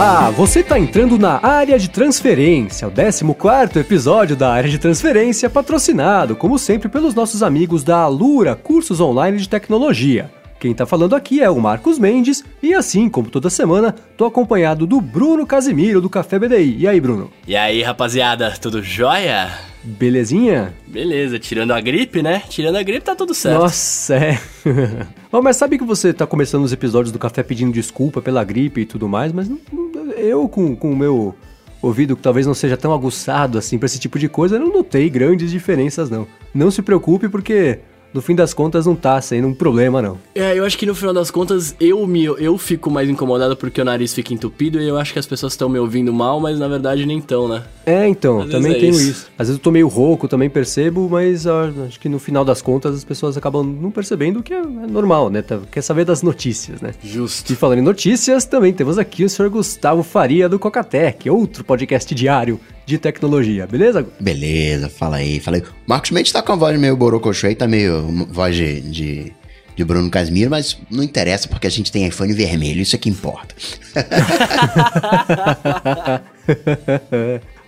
Olá, você está entrando na área de transferência, o 14 episódio da área de transferência, patrocinado, como sempre, pelos nossos amigos da Alura Cursos Online de Tecnologia. Quem tá falando aqui é o Marcos Mendes e assim como toda semana, tô acompanhado do Bruno Casimiro do Café BDI. E aí, Bruno? E aí, rapaziada, tudo jóia? Belezinha? Beleza, tirando a gripe, né? Tirando a gripe tá tudo certo. Nossa, é. Bom, mas sabe que você tá começando os episódios do Café pedindo desculpa pela gripe e tudo mais, mas eu com, com o meu ouvido que talvez não seja tão aguçado assim para esse tipo de coisa, não notei grandes diferenças não. Não se preocupe porque no fim das contas não tá sendo um problema, não. É, eu acho que no final das contas eu me eu fico mais incomodado porque o nariz fica entupido e eu acho que as pessoas estão me ouvindo mal, mas na verdade nem estão, né? É, então, Às também é tenho isso. isso. Às vezes eu tô meio rouco, também percebo, mas acho que no final das contas as pessoas acabam não percebendo o que é, é normal, né? Tá, quer saber das notícias, né? Justo. E falando em notícias, também temos aqui o senhor Gustavo Faria do Cocatec, outro podcast diário de tecnologia, beleza? Beleza, fala aí, fala aí. Marcos Mendes tá com a voz meio borocochô aí, tá meio voz de, de, de, Bruno Casimiro, mas não interessa porque a gente tem iPhone vermelho, isso é que importa.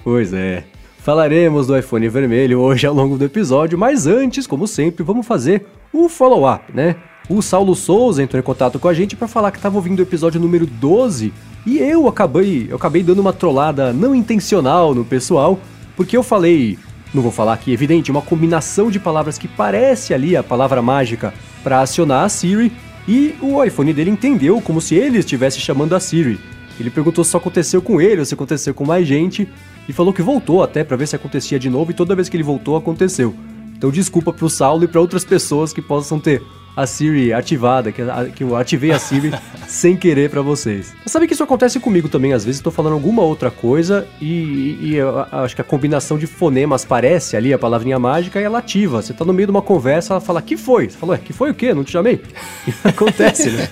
pois é. Falaremos do iPhone vermelho hoje ao longo do episódio, mas antes, como sempre, vamos fazer o um follow-up, né? O Saulo Souza entrou em contato com a gente para falar que estava ouvindo o episódio número 12 e eu acabei, eu acabei dando uma trollada não intencional no pessoal, porque eu falei, não vou falar aqui, evidente, uma combinação de palavras que parece ali a palavra mágica para acionar a Siri, e o iPhone dele entendeu como se ele estivesse chamando a Siri. Ele perguntou se aconteceu com ele ou se aconteceu com mais gente, e falou que voltou até para ver se acontecia de novo, e toda vez que ele voltou aconteceu. Então desculpa pro Saulo e para outras pessoas que possam ter a Siri ativada, que, que eu ativei a Siri sem querer para vocês. Mas sabe que isso acontece comigo também, às vezes estou falando alguma outra coisa e, e, eu acho que a combinação de fonemas parece ali a palavrinha mágica e ela ativa. Você tá no meio de uma conversa, ela fala, que foi? Você falou, é, que foi o quê? Não te chamei? acontece, né?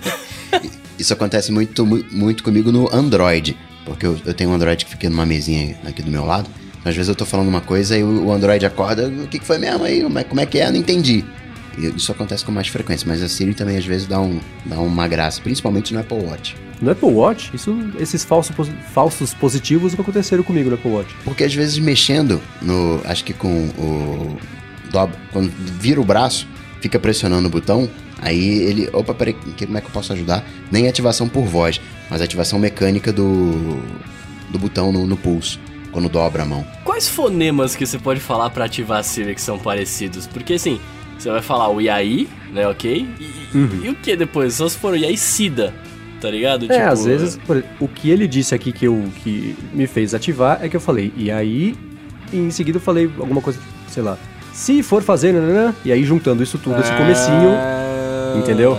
Isso acontece muito, muito comigo no Android, porque eu, eu tenho um Android que fica numa mesinha aqui do meu lado. Às vezes eu tô falando uma coisa e o Android acorda, o que, que foi mesmo aí? Como é, como é que é? Não entendi. Isso acontece com mais frequência, mas a Siri também às vezes dá, um, dá uma graça, principalmente no Apple Watch. No Apple Watch, isso, esses falsos, falsos positivos nunca aconteceram comigo no Apple Watch. Porque às vezes mexendo no. Acho que com o. Dobra, quando vira o braço, fica pressionando o botão, aí ele. Opa, peraí, como é que eu posso ajudar? Nem ativação por voz, mas ativação mecânica do. do botão no, no pulso quando dobra a mão. Quais fonemas que você pode falar para ativar a Siri que são parecidos? Porque assim, você vai falar o Yai, né, ok? E, uhum. e o que depois? Só se for o Yai Sida, tá ligado? É, tipo, às vezes, por, o que ele disse aqui que, eu, que me fez ativar é que eu falei, e aí, e em seguida eu falei alguma coisa, sei lá, se for fazer, nanana, e aí juntando isso tudo, esse comecinho, ah, entendeu?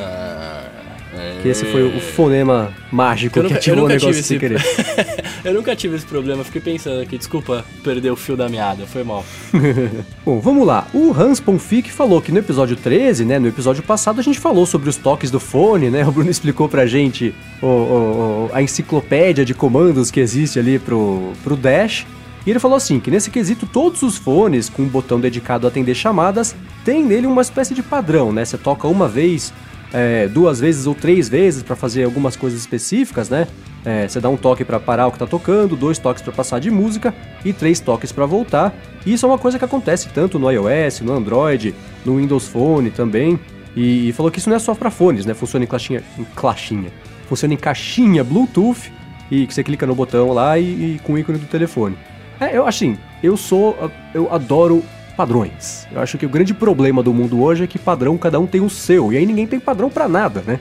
Que esse foi o fonema mágico nunca, que ativou o negócio esse... sem querer. eu nunca tive esse problema, fiquei pensando aqui, desculpa perder o fio da meada, foi mal. Bom, vamos lá. O Hans Ponfic falou que no episódio 13, né, no episódio passado a gente falou sobre os toques do fone, né, o Bruno explicou pra gente o, o, a enciclopédia de comandos que existe ali pro, pro Dash, e ele falou assim, que nesse quesito todos os fones com um botão dedicado a atender chamadas têm nele uma espécie de padrão, né? Você toca uma vez é, duas vezes ou três vezes para fazer algumas coisas específicas, né? É, você dá um toque para parar o que está tocando, dois toques para passar de música e três toques para voltar. E isso é uma coisa que acontece tanto no iOS, no Android, no Windows Phone também. E, e falou que isso não é só para fones, né? Funciona em caixinha, em caixinha. Funciona em caixinha Bluetooth e que você clica no botão lá e, e com o ícone do telefone. É, eu assim, eu sou, eu adoro padrões. Eu acho que o grande problema do mundo hoje é que padrão cada um tem o seu, e aí ninguém tem padrão para nada, né?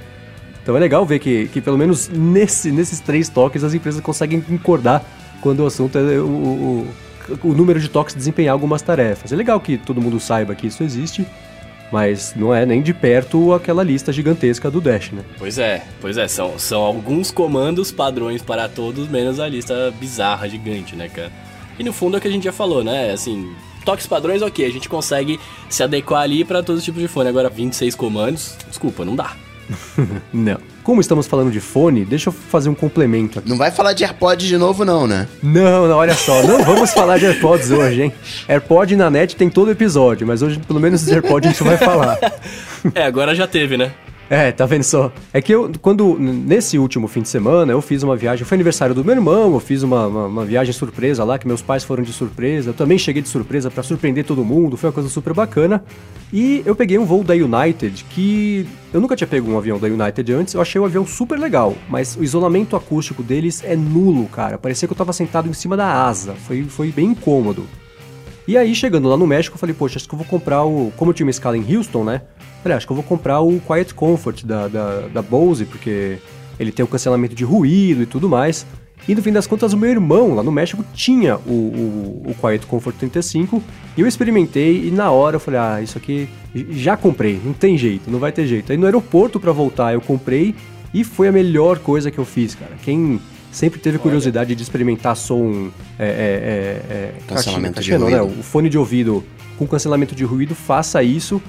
Então é legal ver que, que pelo menos nesse, nesses três toques as empresas conseguem concordar quando o assunto é o, o, o número de toques desempenhar algumas tarefas. É legal que todo mundo saiba que isso existe, mas não é nem de perto aquela lista gigantesca do Dash, né? Pois é, pois é, são, são alguns comandos padrões para todos, menos a lista bizarra, gigante, né, cara? E no fundo é o que a gente já falou, né? Assim, toques padrões, ok, a gente consegue se adequar ali para todos os tipos de fone. Agora, 26 comandos, desculpa, não dá. não. Como estamos falando de fone, deixa eu fazer um complemento aqui. Não vai falar de AirPods de novo, não, né? Não, não, olha só, não vamos falar de AirPods hoje, hein? AirPod na net tem todo episódio, mas hoje, pelo menos, os AirPods a gente vai falar. é, agora já teve, né? É, tá vendo só? É que eu, quando, nesse último fim de semana, eu fiz uma viagem, foi aniversário do meu irmão, eu fiz uma, uma, uma viagem surpresa lá, que meus pais foram de surpresa, eu também cheguei de surpresa para surpreender todo mundo, foi uma coisa super bacana. E eu peguei um voo da United, que eu nunca tinha pego um avião da United antes, eu achei o avião super legal, mas o isolamento acústico deles é nulo, cara. Parecia que eu tava sentado em cima da asa, foi, foi bem incômodo. E aí, chegando lá no México, eu falei, poxa, acho que eu vou comprar o. Como eu tinha uma escala em Houston, né? Falei, acho que eu vou comprar o Quiet Comfort da, da, da Bose, porque ele tem o cancelamento de ruído e tudo mais. E no fim das contas, o meu irmão lá no México tinha o, o, o Quiet Comfort 35 e eu experimentei e na hora eu falei: ah, isso aqui já comprei, não tem jeito, não vai ter jeito. Aí no aeroporto para voltar eu comprei e foi a melhor coisa que eu fiz, cara. Quem sempre teve curiosidade de experimentar som. É, é, é, é cancelamento de ruído. Né? O fone de ouvido com cancelamento de ruído, faça isso.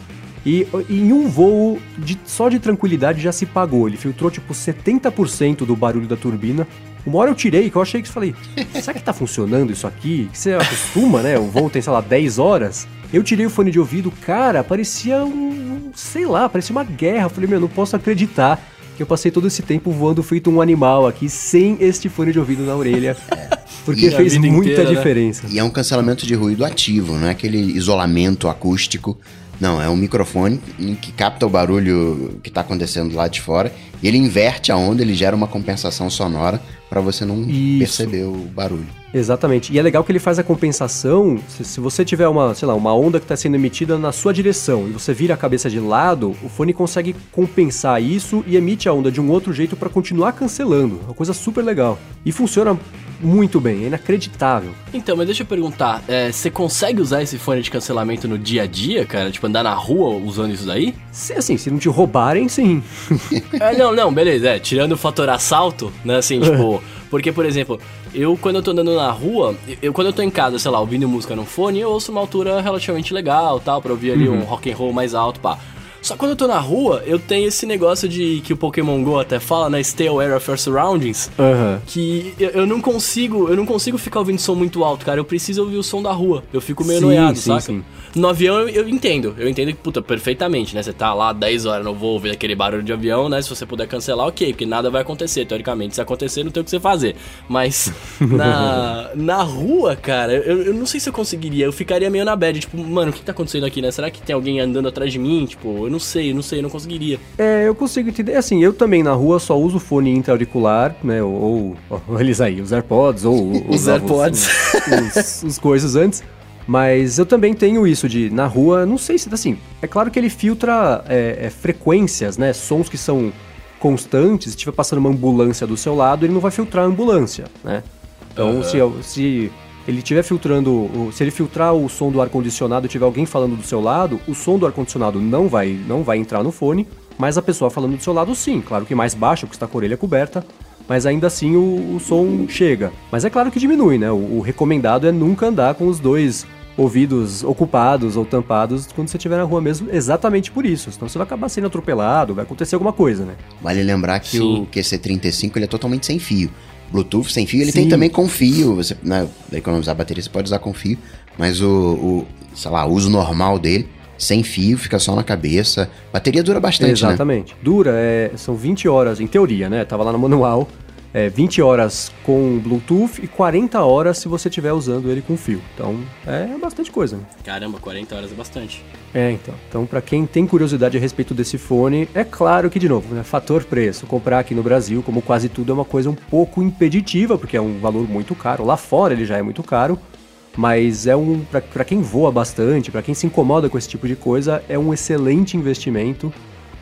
E em um voo de, só de tranquilidade já se pagou. Ele filtrou tipo 70% do barulho da turbina. Uma hora eu tirei, que eu achei que falei, será que tá funcionando isso aqui? Que você acostuma, né? O voo tem, sei lá, 10 horas. Eu tirei o fone de ouvido, cara, parecia um. sei lá, parecia uma guerra. Eu falei, meu, não posso acreditar eu passei todo esse tempo voando feito um animal aqui, sem este fone de ouvido na orelha. Porque e fez muita inteira, né? diferença. Né? E é um cancelamento de ruído ativo, não é aquele isolamento acústico não, é um microfone que capta o barulho que está acontecendo lá de fora e ele inverte a onda, ele gera uma compensação sonora para você não Isso. perceber o barulho. Exatamente. E é legal que ele faz a compensação. Se, se você tiver uma, sei lá, uma onda que está sendo emitida na sua direção e você vira a cabeça de lado, o fone consegue compensar isso e emite a onda de um outro jeito para continuar cancelando. Uma coisa super legal. E funciona muito bem, é inacreditável. Então, mas deixa eu perguntar, é, você consegue usar esse fone de cancelamento no dia a dia, cara? Tipo, andar na rua usando isso daí? Se, assim, se não te roubarem, sim. é, não, não, beleza, é, tirando o fator assalto, né, assim, tipo... Porque, por exemplo, eu quando eu tô andando na rua, eu quando eu tô em casa, sei lá, ouvindo música no fone, eu ouço uma altura relativamente legal, tal, pra ouvir ali uhum. um rock and roll mais alto, pá. Só quando eu tô na rua, eu tenho esse negócio de que o Pokémon Go até fala, né? Stay aware of your surroundings. Uhum. Que eu, eu, não consigo, eu não consigo ficar ouvindo som muito alto, cara. Eu preciso ouvir o som da rua. Eu fico meio sim, noiado, sim, saca? Sim. No avião eu, eu, entendo, eu entendo que, puta, perfeitamente, né? Você tá lá 10 horas, não vou ouvir aquele barulho de avião, né? Se você puder cancelar, ok, porque nada vai acontecer, teoricamente. Se acontecer, não tem o que você fazer. Mas na, na rua, cara, eu, eu não sei se eu conseguiria. Eu ficaria meio na bad, tipo, mano, o que tá acontecendo aqui, né? Será que tem alguém andando atrás de mim? Tipo, não sei, não sei, eu não conseguiria. É, eu consigo entender. Assim, eu também na rua só uso fone intra-auricular, né? Ou, ou, eles aí, os AirPods, ou os AirPods. Os, os, os coisas antes. Mas eu também tenho isso de, na rua, não sei se, assim, é claro que ele filtra é, é, frequências, né? Sons que são constantes. Se estiver passando uma ambulância do seu lado, ele não vai filtrar a ambulância, né? Então, uhum. se, se ele estiver filtrando, se ele filtrar o som do ar-condicionado e tiver alguém falando do seu lado, o som do ar-condicionado não vai, não vai entrar no fone, mas a pessoa falando do seu lado sim, claro que mais baixo, porque está com a orelha coberta, mas ainda assim o, o som chega. Mas é claro que diminui, né? O, o, recomendado é nunca andar com os dois ouvidos ocupados ou tampados quando você estiver na rua mesmo, exatamente por isso. Senão você vai acabar sendo atropelado, vai acontecer alguma coisa, né? Vale lembrar que Sim. o QC35 ele é totalmente sem fio. Bluetooth sem fio, ele Sim. tem também com fio. Você, né, economizar bateria, você pode usar com fio, mas o, o sei lá, o uso normal dele sem fio, fica só na cabeça. Bateria dura bastante, né? Exatamente. Né? Dura, é, são 20 horas, em teoria, né? Tava lá no manual. É, 20 horas com Bluetooth e 40 horas se você estiver usando ele com fio. Então, é bastante coisa. Né? Caramba, 40 horas é bastante. É, então. Então, para quem tem curiosidade a respeito desse fone, é claro que, de novo, né, fator preço. Comprar aqui no Brasil, como quase tudo, é uma coisa um pouco impeditiva, porque é um valor muito caro. Lá fora ele já é muito caro mas é um para quem voa bastante, para quem se incomoda com esse tipo de coisa, é um excelente investimento.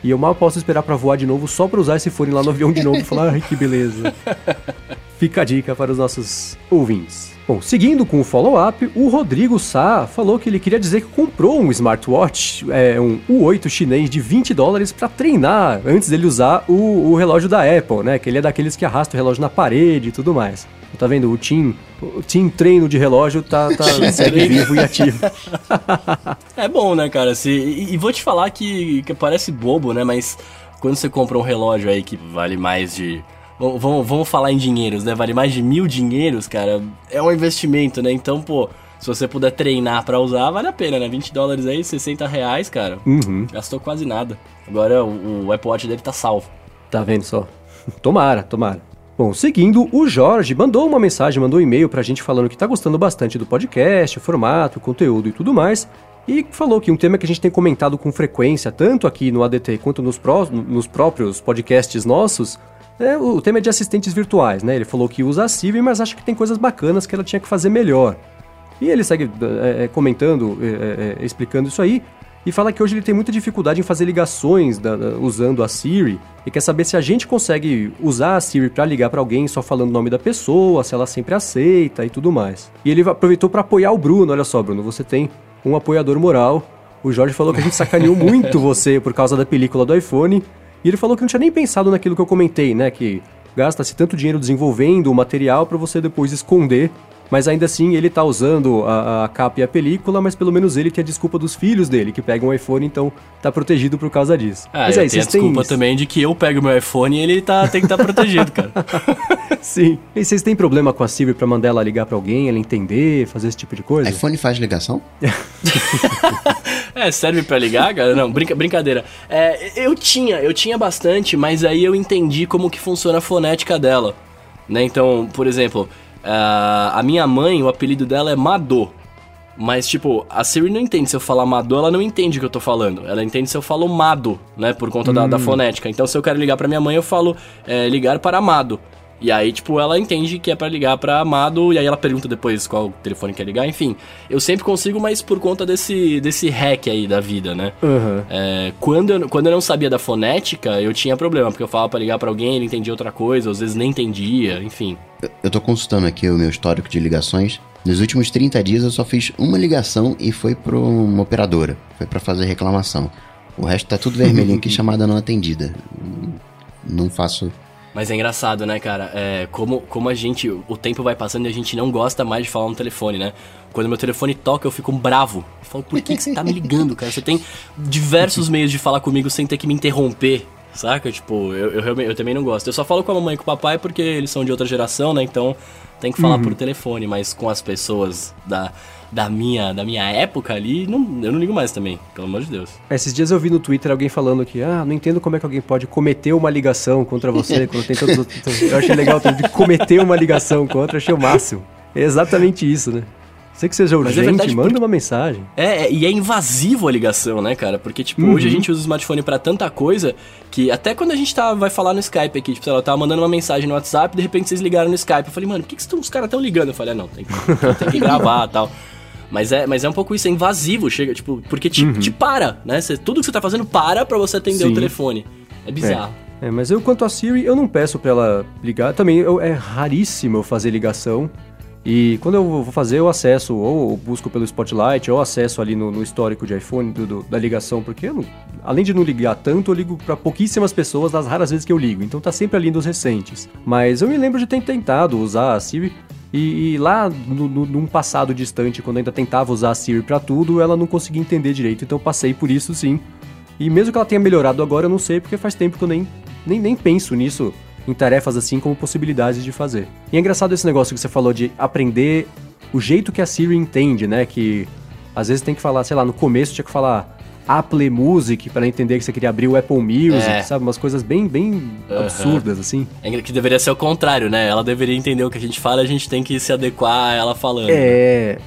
E eu mal posso esperar para voar de novo só para usar esse fone lá no avião de novo e falar, ai que beleza. Fica a dica para os nossos ouvintes. Bom, seguindo com o follow-up, o Rodrigo Sá falou que ele queria dizer que comprou um smartwatch, é, um U8 chinês de 20 dólares para treinar antes dele usar o, o relógio da Apple, né? Que ele é daqueles que arrasta o relógio na parede e tudo mais. Tá vendo? O Team, o team treino de relógio tá, tá segue vivo e ativo. é bom, né, cara? Se, e, e, vou te falar que, que parece bobo, né? Mas quando você compra um relógio aí que vale mais de Vamos, vamos falar em dinheiros, né? Vale mais de mil dinheiros, cara. É um investimento, né? Então, pô, se você puder treinar para usar, vale a pena, né? 20 dólares aí, 60 reais, cara. Uhum. Gastou quase nada. Agora o, o Apple Watch dele tá salvo. Tá vendo só? Tomara, tomara. Bom, seguindo, o Jorge mandou uma mensagem, mandou um e-mail pra gente falando que tá gostando bastante do podcast, o formato, o conteúdo e tudo mais. E falou que um tema que a gente tem comentado com frequência, tanto aqui no ADT quanto nos, pró nos próprios podcasts nossos, é o tema é de assistentes virtuais, né? Ele falou que usa a Siri, mas acha que tem coisas bacanas que ela tinha que fazer melhor. E ele segue é, comentando, é, é, explicando isso aí, e fala que hoje ele tem muita dificuldade em fazer ligações da, da, usando a Siri e quer saber se a gente consegue usar a Siri para ligar para alguém só falando o nome da pessoa, se ela sempre aceita e tudo mais. E ele aproveitou para apoiar o Bruno, olha só, Bruno, você tem um apoiador moral. O Jorge falou que a gente sacaneou muito você por causa da película do iPhone. E ele falou que não tinha nem pensado naquilo que eu comentei, né? Que gasta-se tanto dinheiro desenvolvendo o material para você depois esconder mas ainda assim ele tá usando a, a, capa e a película, mas pelo menos ele tem a desculpa dos filhos dele, que pegam o iPhone, então tá protegido por causa disso. Ah, mas aí, vocês têm... a desculpa também de que eu pego meu iPhone e ele tá, tem que estar tá protegido, cara. Sim. E vocês têm problema com a Siri pra mandar ela ligar pra alguém, ela entender, fazer esse tipo de coisa? iPhone faz ligação? é, serve para ligar, cara? Não, brinca, brincadeira. É, eu tinha, eu tinha bastante, mas aí eu entendi como que funciona a fonética dela. Né? Então, por exemplo, Uh, a minha mãe, o apelido dela é Madô. Mas, tipo, a Siri não entende se eu falar Madô, ela não entende o que eu tô falando. Ela entende se eu falo Mado, né? Por conta hum. da, da, hum. fonética. Então, se eu quero ligar pra minha mãe, eu falo é, ligar para Amado. E aí, tipo, ela entende que é para ligar para Amado, e aí ela pergunta depois qual telefone quer ligar, enfim. Eu sempre consigo, mas por conta desse, desse hack aí da vida, né? Uhum. É, quando, eu, quando eu não sabia da fonética, eu tinha problema, porque eu falava para ligar para alguém, ele entendia outra coisa, às vezes nem entendia, enfim. Eu tô consultando aqui o meu histórico de ligações. Nos últimos 30 dias eu só fiz uma ligação e foi para uma operadora. Foi para fazer reclamação. O resto tá tudo vermelhinho aqui, chamada não atendida. Não faço mas é engraçado, né, cara? É, como, como a gente. O tempo vai passando e a gente não gosta mais de falar no telefone, né? Quando meu telefone toca, eu fico bravo. Eu falo, por que, que você tá me ligando, cara? Você tem diversos meios de falar comigo sem ter que me interromper. Saca? Tipo, eu, eu, eu, também não gosto. Eu só falo com a mamãe e com o papai porque eles são de outra geração, né? Então tem que falar uhum. por telefone, mas com as pessoas da, da minha, da minha época ali, não, eu não ligo mais também, pelo amor de Deus. Esses dias eu vi no Twitter alguém falando que, ah, não entendo como é que alguém pode cometer uma ligação contra você quando tem todos os outros. Eu achei legal de cometer uma ligação contra, achei o máximo. É exatamente isso, né? Sei que seja urgente, é verdade, manda porque... uma mensagem. É, é, e é invasivo a ligação, né, cara? Porque, tipo, uhum. hoje a gente usa o smartphone para tanta coisa que até quando a gente tá, vai falar no Skype aqui, tipo, sei lá, eu tava mandando uma mensagem no WhatsApp de repente vocês ligaram no Skype. Eu falei, mano, por que, que os caras tão ligando? Eu falei, ah, não, tem que, tem que gravar e tal. Mas é, mas é um pouco isso, é invasivo, chega, tipo, porque te, uhum. te para, né? Cê, tudo que você tá fazendo para pra você atender Sim. o telefone. É bizarro. É. é. mas eu, quanto a Siri, eu não peço pra ela ligar. Também eu, é raríssimo eu fazer ligação. E quando eu vou fazer, eu acesso, ou busco pelo Spotlight, ou acesso ali no, no histórico de iPhone do, do, da ligação, porque eu não, além de não ligar tanto, eu ligo para pouquíssimas pessoas das raras vezes que eu ligo, então tá sempre ali nos recentes. Mas eu me lembro de ter tentado usar a Siri e, e lá no, no, num passado distante, quando ainda tentava usar a Siri para tudo, ela não conseguia entender direito, então passei por isso sim. E mesmo que ela tenha melhorado agora, eu não sei, porque faz tempo que eu nem, nem, nem penso nisso em tarefas assim como possibilidades de fazer. E é engraçado esse negócio que você falou de aprender o jeito que a Siri entende, né? Que às vezes tem que falar, sei lá, no começo tinha que falar Apple Music para entender que você queria abrir o Apple Music, é. sabe? Umas coisas bem, bem uhum. absurdas, assim. É que deveria ser o contrário, né? Ela deveria entender o que a gente fala, a gente tem que se adequar a ela falando. É.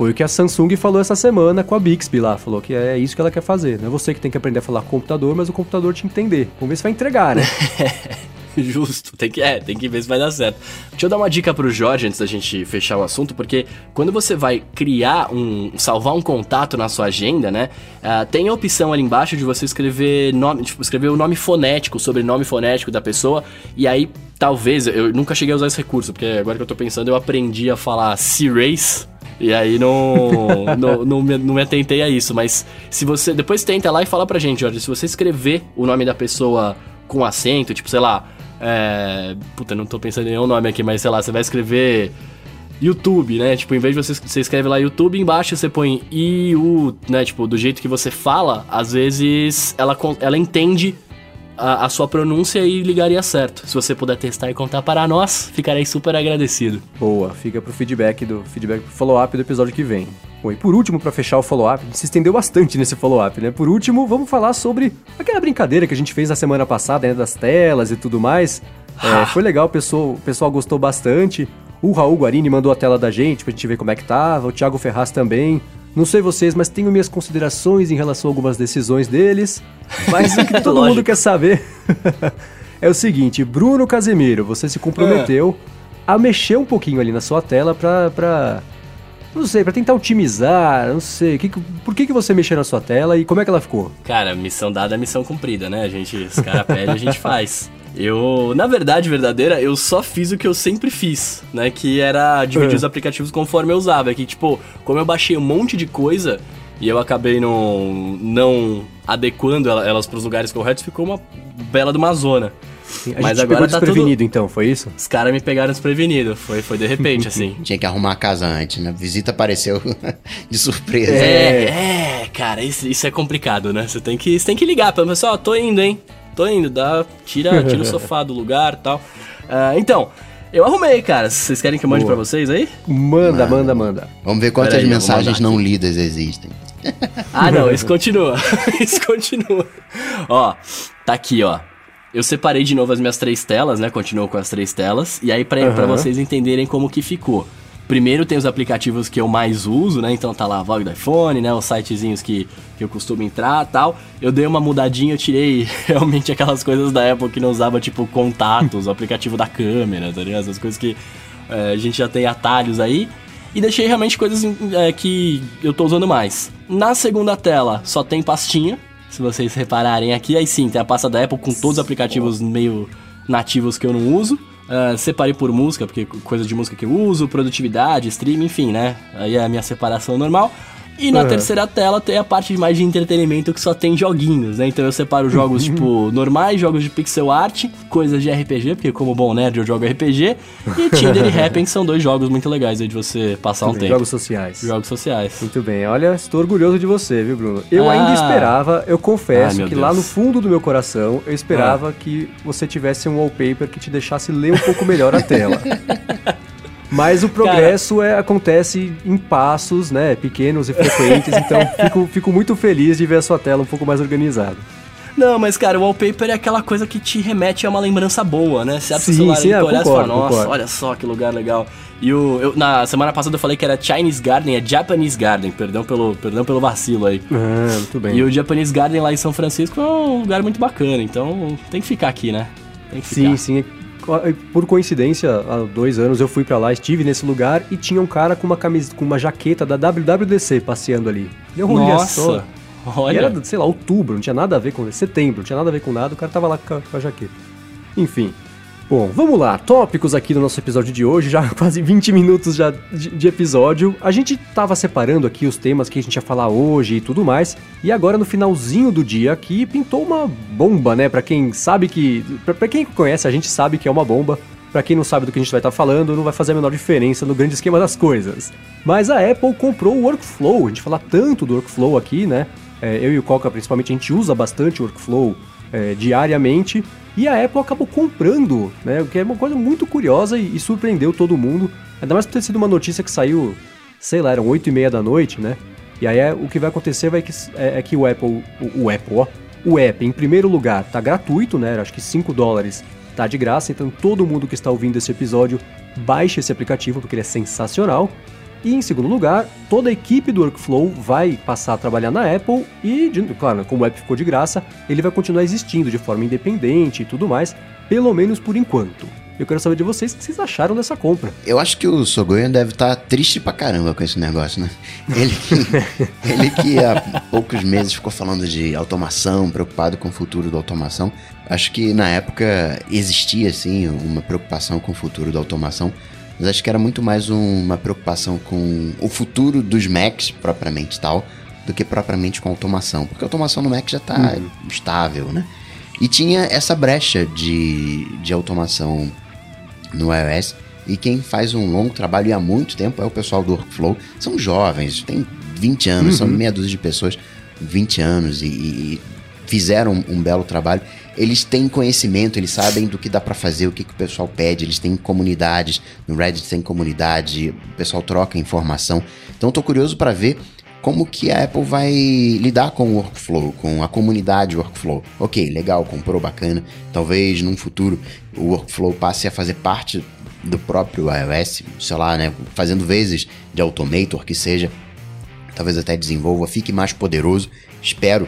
Foi o que a Samsung falou essa semana com a Bixby lá. Falou que é isso que ela quer fazer. Não é você que tem que aprender a falar computador, mas o computador te entender. Vamos ver se vai entregar, né? Justo, tem que, é, tem que ver se vai dar certo. Deixa eu dar uma dica pro Jorge antes da gente fechar o assunto, porque quando você vai criar um. salvar um contato na sua agenda, né? Uh, tem a opção ali embaixo de você escrever nome, tipo, escrever o nome fonético, o sobrenome fonético da pessoa, e aí talvez, eu nunca cheguei a usar esse recurso, porque agora que eu tô pensando, eu aprendi a falar C-Race. E aí não, não, não, me, não me atentei a isso. Mas se você. Depois tenta lá e fala pra gente, Jorge, se você escrever o nome da pessoa com acento, tipo, sei lá, é, puta, não tô pensando em nenhum nome aqui, mas sei lá, você vai escrever YouTube, né? Tipo, em vez de você, você escreve lá YouTube, embaixo você põe IU, né? Tipo, do jeito que você fala, às vezes ela, ela entende a, a, sua pronúncia e ligaria certo. Se você puder testar e contar para nós, ficarei super agradecido. Boa, fica pro feedback do feedback follow-up do episódio que vem. Bom, e por último, para fechar o follow-up, se estendeu bastante nesse follow-up, né? Por último, vamos falar sobre aquela brincadeira que a gente fez na semana passada, né? Das telas e tudo mais. É, foi legal, o pessoal, o pessoal gostou bastante. O Raul Guarini mandou a tela da gente pra gente ver como é que tava. O Thiago Ferraz também. Não sei vocês, mas tenho minhas considerações em relação a algumas decisões deles. Mas o que todo mundo quer saber é o seguinte: Bruno Casemiro, você se comprometeu é. a mexer um pouquinho ali na sua tela pra. Não sei, pra tentar otimizar, não sei. Que, por que, que você mexeu na sua tela e como é que ela ficou? Cara, missão dada é missão cumprida, né? A gente, os caras pedem, a gente faz. Eu, na verdade verdadeira, eu só fiz o que eu sempre fiz, né? Que era dividir é. os aplicativos conforme eu usava. É que, tipo, como eu baixei um monte de coisa e eu acabei não, não adequando elas para os lugares corretos, ficou uma bela de uma zona. Sim, Mas agora tá desprevenido, tudo... então, foi isso? Os caras me pegaram desprevenido, foi, foi de repente, assim. Tinha que arrumar a casa antes, né? A visita apareceu de surpresa. É, é, cara, isso, isso é complicado, né? Você tem que, você tem que ligar para pessoal, tô indo, hein? tô indo, dá, tira, tira o sofá do lugar e tal. Uh, então, eu arrumei, cara. Vocês querem que eu mande Boa. pra vocês aí? Manda, manda, manda. Vamos ver quantas aí, mensagens não lidas existem. Ah, não, isso continua. isso continua. Ó, tá aqui, ó. Eu separei de novo as minhas três telas, né? Continuo com as três telas. E aí, pra, uhum. pra vocês entenderem como que ficou. Primeiro tem os aplicativos que eu mais uso, né? Então tá lá a Vogue do iPhone, né? Os sitezinhos que, que eu costumo entrar tal. Eu dei uma mudadinha, eu tirei realmente aquelas coisas da Apple que não usava, tipo, contatos, o aplicativo da câmera, tá ligado? Essas coisas que é, a gente já tem atalhos aí. E deixei realmente coisas é, que eu tô usando mais. Na segunda tela só tem pastinha, se vocês repararem aqui. Aí sim, tem a pasta da Apple com todos os aplicativos meio nativos que eu não uso. Uh, separei por música, porque coisa de música que eu uso, produtividade, stream, enfim, né? Aí é a minha separação normal. E na uhum. terceira tela tem a parte mais de entretenimento que só tem joguinhos, né? Então eu separo jogos, tipo, normais, jogos de pixel art, coisas de RPG, porque como bom nerd eu jogo RPG, e Tinder e Happn são dois jogos muito legais aí de você passar muito um bem. tempo. Jogos sociais. Jogos sociais. Muito bem. Olha, estou orgulhoso de você, viu, Bruno? Eu ah. ainda esperava, eu confesso ah, que Deus. lá no fundo do meu coração, eu esperava ah. que você tivesse um wallpaper que te deixasse ler um pouco melhor a tela. Mas o progresso cara... é, acontece em passos, né? Pequenos e frequentes, então fico, fico muito feliz de ver a sua tela um pouco mais organizada. Não, mas cara, o wallpaper é aquela coisa que te remete a uma lembrança boa, né? Você abre sim, o celular sim, e é, olha concordo, e fala, nossa, concordo. olha só que lugar legal. E o, eu, na semana passada eu falei que era Chinese Garden, é Japanese Garden, perdão pelo, perdão pelo vacilo aí. Ah, muito bem. E o Japanese Garden lá em São Francisco é um lugar muito bacana, então tem que ficar aqui, né? Tem que sim, ficar. sim por coincidência, há dois anos eu fui para lá, estive nesse lugar e tinha um cara com uma camisa, com uma jaqueta da WWDC passeando ali. Eu Nossa! Só. Olha. E era, sei lá, outubro, não tinha nada a ver com setembro, não tinha nada a ver com nada, o cara tava lá com a, com a jaqueta. Enfim, Bom, vamos lá, tópicos aqui do nosso episódio de hoje, já quase 20 minutos já de, de, episódio. A gente tava separando aqui os temas que a gente ia falar hoje e tudo mais, e agora no finalzinho do dia aqui pintou uma bomba, né? Para quem sabe que, para quem conhece, a gente sabe que é uma bomba. Para quem não sabe do que a gente vai estar tá falando, não vai fazer a menor diferença no grande esquema das coisas. Mas a Apple comprou o Workflow, a gente fala tanto do Workflow aqui, né? É, eu e o Coca, principalmente, a gente usa bastante o Workflow é, diariamente. E a Apple acabou comprando, né? O que é uma coisa muito curiosa e, e surpreendeu todo mundo. Ainda mais por ter sido uma notícia que saiu, sei lá, eram 8 e meia da noite, né? E aí é, o que vai acontecer vai que, é, é que o Apple, o, o, Apple, ó, o app, em primeiro lugar, tá gratuito, né? Acho que 5 dólares tá de graça, então todo mundo que está ouvindo esse episódio baixe esse aplicativo porque ele é sensacional. E em segundo lugar, toda a equipe do Workflow vai passar a trabalhar na Apple e, de, claro, como o app ficou de graça, ele vai continuar existindo de forma independente e tudo mais, pelo menos por enquanto. Eu quero saber de vocês o que vocês acharam dessa compra. Eu acho que o Sogoyan deve estar tá triste pra caramba com esse negócio, né? Ele que, ele que há poucos meses ficou falando de automação, preocupado com o futuro da automação. Acho que na época existia, assim, uma preocupação com o futuro da automação mas acho que era muito mais um, uma preocupação com o futuro dos Macs propriamente tal, do que propriamente com automação. Porque a automação no Mac já está uhum. estável, né? E tinha essa brecha de, de automação no iOS. E quem faz um longo trabalho e há muito tempo é o pessoal do Workflow. São jovens, tem 20 anos, uhum. são meia dúzia de pessoas, 20 anos e, e fizeram um, um belo trabalho. Eles têm conhecimento, eles sabem do que dá para fazer, o que, que o pessoal pede, eles têm comunidades, no Reddit tem comunidade, o pessoal troca informação. Então tô curioso para ver como que a Apple vai lidar com o workflow, com a comunidade workflow. Ok, legal, comprou, bacana. Talvez num futuro o workflow passe a fazer parte do próprio iOS, sei lá, né, fazendo vezes de automator que seja. Talvez até desenvolva, fique mais poderoso. Espero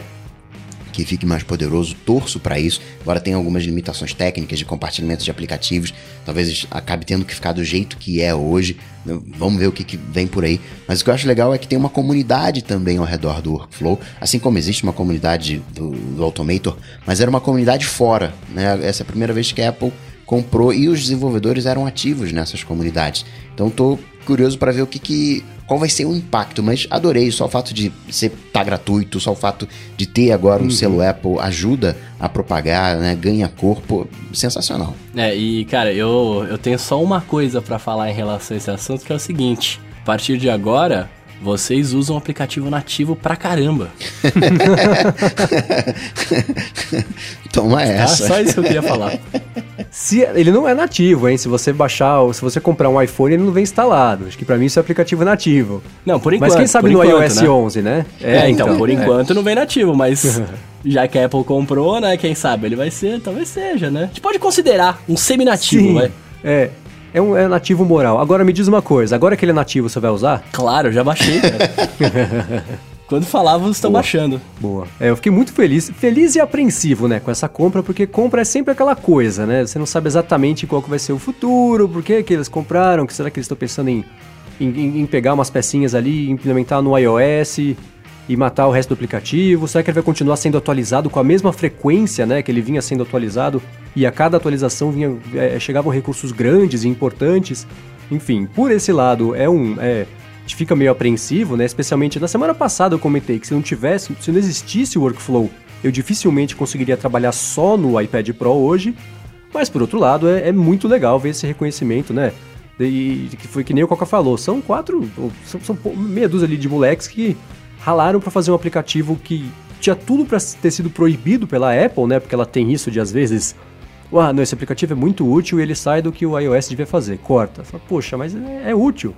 que fique mais poderoso, torço para isso. Agora tem algumas limitações técnicas de compartilhamento de aplicativos, talvez acabe tendo que ficar do jeito que é hoje. Vamos ver o que, que vem por aí. Mas o que eu acho legal é que tem uma comunidade também ao redor do workflow, assim como existe uma comunidade do, do Automator, mas era uma comunidade fora. Né? Essa é a primeira vez que a Apple comprou e os desenvolvedores eram ativos nessas comunidades. Então estou curioso para ver o que, que qual vai ser o impacto, mas adorei só o fato de ser tá gratuito, só o fato de ter agora um uhum. selo Apple ajuda a propagar, né, ganha corpo, sensacional. É, e cara, eu, eu tenho só uma coisa para falar em relação a esse assunto, que é o seguinte, a partir de agora, vocês usam o aplicativo nativo pra caramba. Toma tá? essa. Tá? Só isso que eu queria falar. Se, ele não é nativo, hein? Se você baixar, se você comprar um iPhone, ele não vem instalado. Acho que para mim isso é aplicativo nativo. Não, por enquanto. Mas quem sabe no enquanto, iOS né? 11, né? É, é então, então, por é. enquanto não vem nativo, mas já que a Apple comprou, né? Quem sabe ele vai ser, talvez seja, né? A gente pode considerar um semi-nativo, vai. É, é um é nativo moral. Agora me diz uma coisa, agora que ele é nativo, você vai usar? Claro, já baixei, cara. Quando falava, estão baixando. Boa. É, eu fiquei muito feliz, feliz e apreensivo, né, com essa compra, porque compra é sempre aquela coisa, né? Você não sabe exatamente qual que vai ser o futuro, por que, que eles compraram, que será que eles estão pensando em, em, em pegar umas pecinhas ali, implementar no iOS e matar o resto do aplicativo? Será que ele vai continuar sendo atualizado com a mesma frequência, né, que ele vinha sendo atualizado e a cada atualização vinha, é, chegavam recursos grandes e importantes? Enfim, por esse lado é um é, a gente fica meio apreensivo, né? Especialmente na semana passada eu comentei que se não tivesse, se não existisse o workflow, eu dificilmente conseguiria trabalhar só no iPad Pro hoje. Mas por outro lado, é, é muito legal ver esse reconhecimento, né? E que foi que nem o Coca falou, são quatro, são, são meia dúzia ali de moleques que ralaram para fazer um aplicativo que tinha tudo para ter sido proibido pela Apple, né? Porque ela tem isso de às vezes, ah, não, esse aplicativo é muito útil e ele sai do que o iOS devia fazer, corta. Fala, Poxa, mas é, é útil.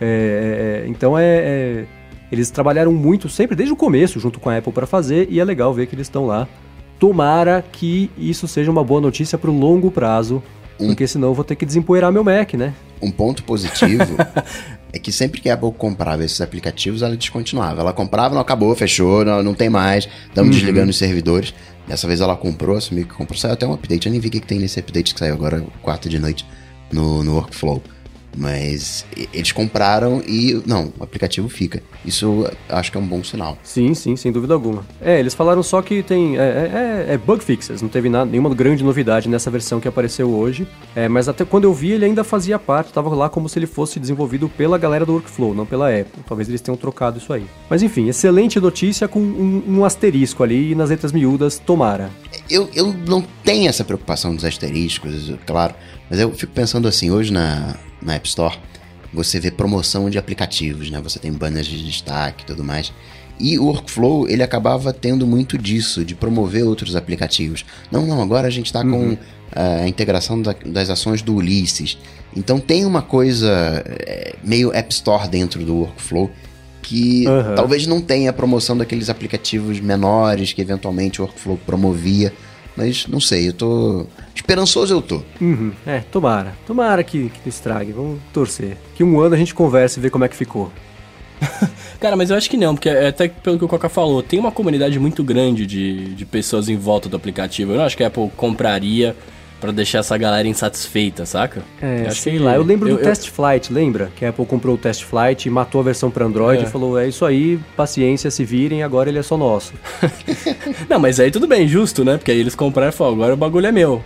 É, é, é então é, é, eles trabalharam muito sempre desde o começo junto com a Apple para fazer e é legal ver que eles estão lá. Tomara que isso seja uma boa notícia para o longo prazo, um, porque senão eu vou ter que desempoeirar meu Mac, né? Um ponto positivo é que sempre que a Apple comprava esses aplicativos, ela descontinuava. Ela comprava, não acabou, fechou, não, não tem mais, estamos uhum. desligando os servidores. Dessa vez ela comprou, assumiu que comprou. Saiu até um update, eu nem vi o que, que tem nesse update que saiu agora, quarta de noite, no, no Workflow. Mas eles compraram e. Não, o aplicativo fica. Isso acho que é um bom sinal. Sim, sim, sem dúvida alguma. É, eles falaram só que tem. É, é, é, é bug fixes, não teve nada, nenhuma grande novidade nessa versão que apareceu hoje. É, mas até quando eu vi, ele ainda fazia parte, estava lá como se ele fosse desenvolvido pela galera do workflow, não pela Apple. Talvez eles tenham trocado isso aí. Mas enfim, excelente notícia com um, um asterisco ali nas letras miúdas, tomara. Eu, eu não tenho essa preocupação dos asteriscos, claro. Mas eu fico pensando assim, hoje na, na App Store, você vê promoção de aplicativos, né? Você tem banners de destaque e tudo mais. E o Workflow, ele acabava tendo muito disso, de promover outros aplicativos. Não, não, agora a gente está uhum. com uh, a integração da, das ações do Ulisses. Então tem uma coisa é, meio App Store dentro do Workflow que uhum. talvez não tenha a promoção daqueles aplicativos menores que eventualmente o Workflow promovia. Mas não sei, eu tô. Esperançoso eu tô. Uhum. É, tomara. Tomara que, que estrague. Vamos torcer. Que um ano a gente converse e vê como é que ficou. Cara, mas eu acho que não, porque é até pelo que o Coca falou, tem uma comunidade muito grande de, de pessoas em volta do aplicativo. Eu não acho que a Apple compraria para deixar essa galera insatisfeita, saca? É, sei lá. Eu lembro eu, do eu... Test Flight, lembra? Que a Apple comprou o Test Flight e matou a versão para Android é. e falou: é isso aí, paciência, se virem, agora ele é só nosso. não, mas aí tudo bem, justo, né? Porque aí eles compraram e falaram: agora o bagulho é meu.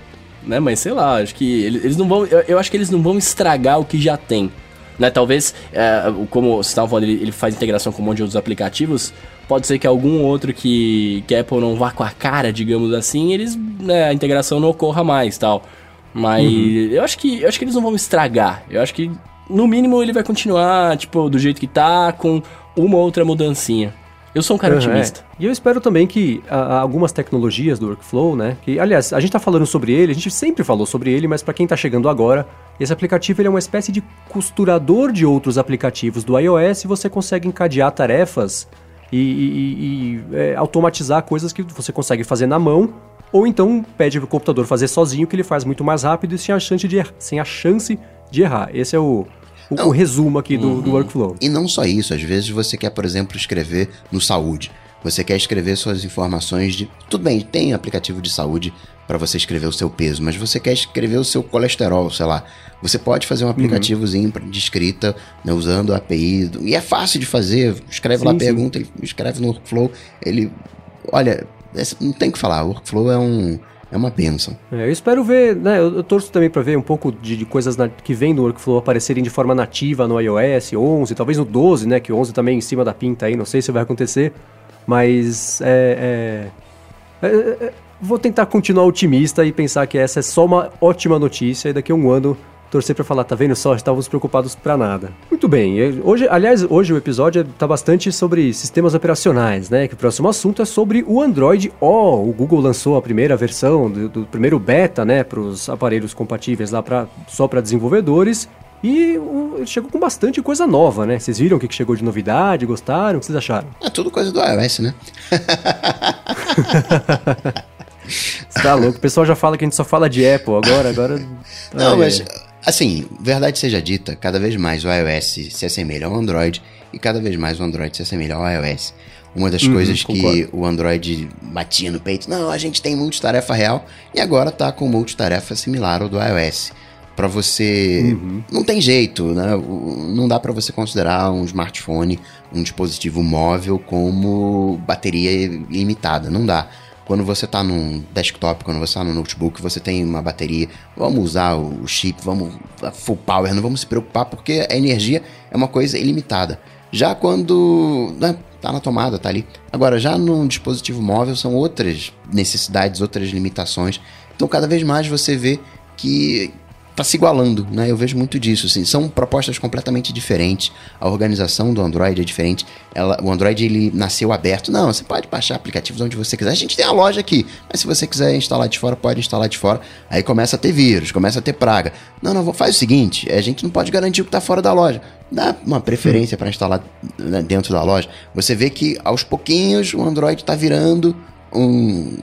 Né? Mas sei lá, acho que eles não vão. Eu, eu acho que eles não vão estragar o que já tem. Né? Talvez, é, como vocês estavam falando, ele, ele faz integração com um monte de outros aplicativos Pode ser que algum outro que, que Apple não vá com a cara, digamos assim, eles né, a integração não ocorra mais tal. Mas uhum. eu acho que eu acho que eles não vão estragar. Eu acho que no mínimo ele vai continuar tipo do jeito que tá com uma outra mudancinha. Eu sou um cara Uhum, otimista. é. E eu espero também que a- algumas tecnologias do workflow, né? Que, aliás, a gente tá falando sobre ele, a gente sempre falou sobre ele, mas para quem tá chegando agora, esse aplicativo é uma espécie de costurador de outros aplicativos do iOS e você consegue encadear tarefas e, e- e- é, automatizar coisas que você consegue fazer na mão. Ou então pede pro computador fazer sozinho, que ele faz muito mais rápido e sem a chance de, er- sem a chance de errar. Esse é o, o, o resumo aqui do, do workflow. E não só isso, às vezes você quer, por exemplo, escrever no saúde. Você quer escrever suas informações de. Tudo bem, tem aplicativo de saúde para você escrever o seu peso, mas você quer escrever o seu colesterol, sei lá. Você pode fazer um aplicativozinho pra- de escrita, né, usando a API. do- E é fácil de fazer. Escreve lá a Sim, sim. pergunta, ele escreve no workflow. Ele. Olha, esse- não tem o que falar. O workflow é um. É uma bênção. É, eu espero ver, né? Eu, eu torço também pra ver um pouco de, de coisas na- que vem no workflow aparecerem de forma nativa no iOS 11, talvez no 12, né? Que o 11 também em cima da pinta aí, não sei se vai acontecer. Mas é, é- é- é- vou tentar continuar otimista e pensar que essa é só uma ótima notícia e daqui a um ano torcer pra falar, tá vendo só, estávamos preocupados pra nada. Muito bem, hoje, aliás, hoje o episódio tá bastante sobre sistemas operacionais, né? Que o próximo assunto é sobre o Android O. O Google lançou a primeira versão do, do primeiro beta, né, pros aparelhos compatíveis lá pra, só para desenvolvedores. E chegou com bastante coisa nova, né? Vocês viram o que chegou de novidade? Gostaram? O que vocês acharam? É tudo coisa do iOS, né? Você tá louco? O pessoal já fala que a gente só fala de Apple agora, agora... Não, Ai, mas, ai. Assim, verdade seja dita, cada vez mais o iOS se assemelha ao Android e cada vez mais o Android se assemelha ao iOS. Uma das Uhum, coisas que concordo. o Android batia no peito, não, a gente tem multitarefa real e agora tá com multitarefa similar ao do iOS. Pra você. Uhum. Não tem jeito, né? Não dá pra você considerar um smartphone, um dispositivo móvel, como bateria ilimitada. Não dá. Quando você tá num desktop, quando você tá no notebook, você tem uma bateria. Vamos usar o chip, vamos full power, não vamos se preocupar porque a energia é uma coisa ilimitada. Já quando né, tá na tomada, tá ali. Agora, já num dispositivo móvel são outras necessidades, outras limitações. Então, cada vez mais você vê que tá se igualando, né? Eu vejo muito disso, assim. São propostas completamente diferentes. A organização do Android é diferente. Ela, o Android ele nasceu aberto. Não, você pode baixar aplicativos onde você quiser. A gente tem a loja aqui, mas se você quiser instalar de fora, pode instalar de fora. Aí começa a ter vírus, começa a ter praga. Não, não, faz o seguinte: a gente não pode garantir o que tá fora da loja. Dá uma preferência para instalar né, dentro da loja. Você vê que aos pouquinhos o Android tá virando um,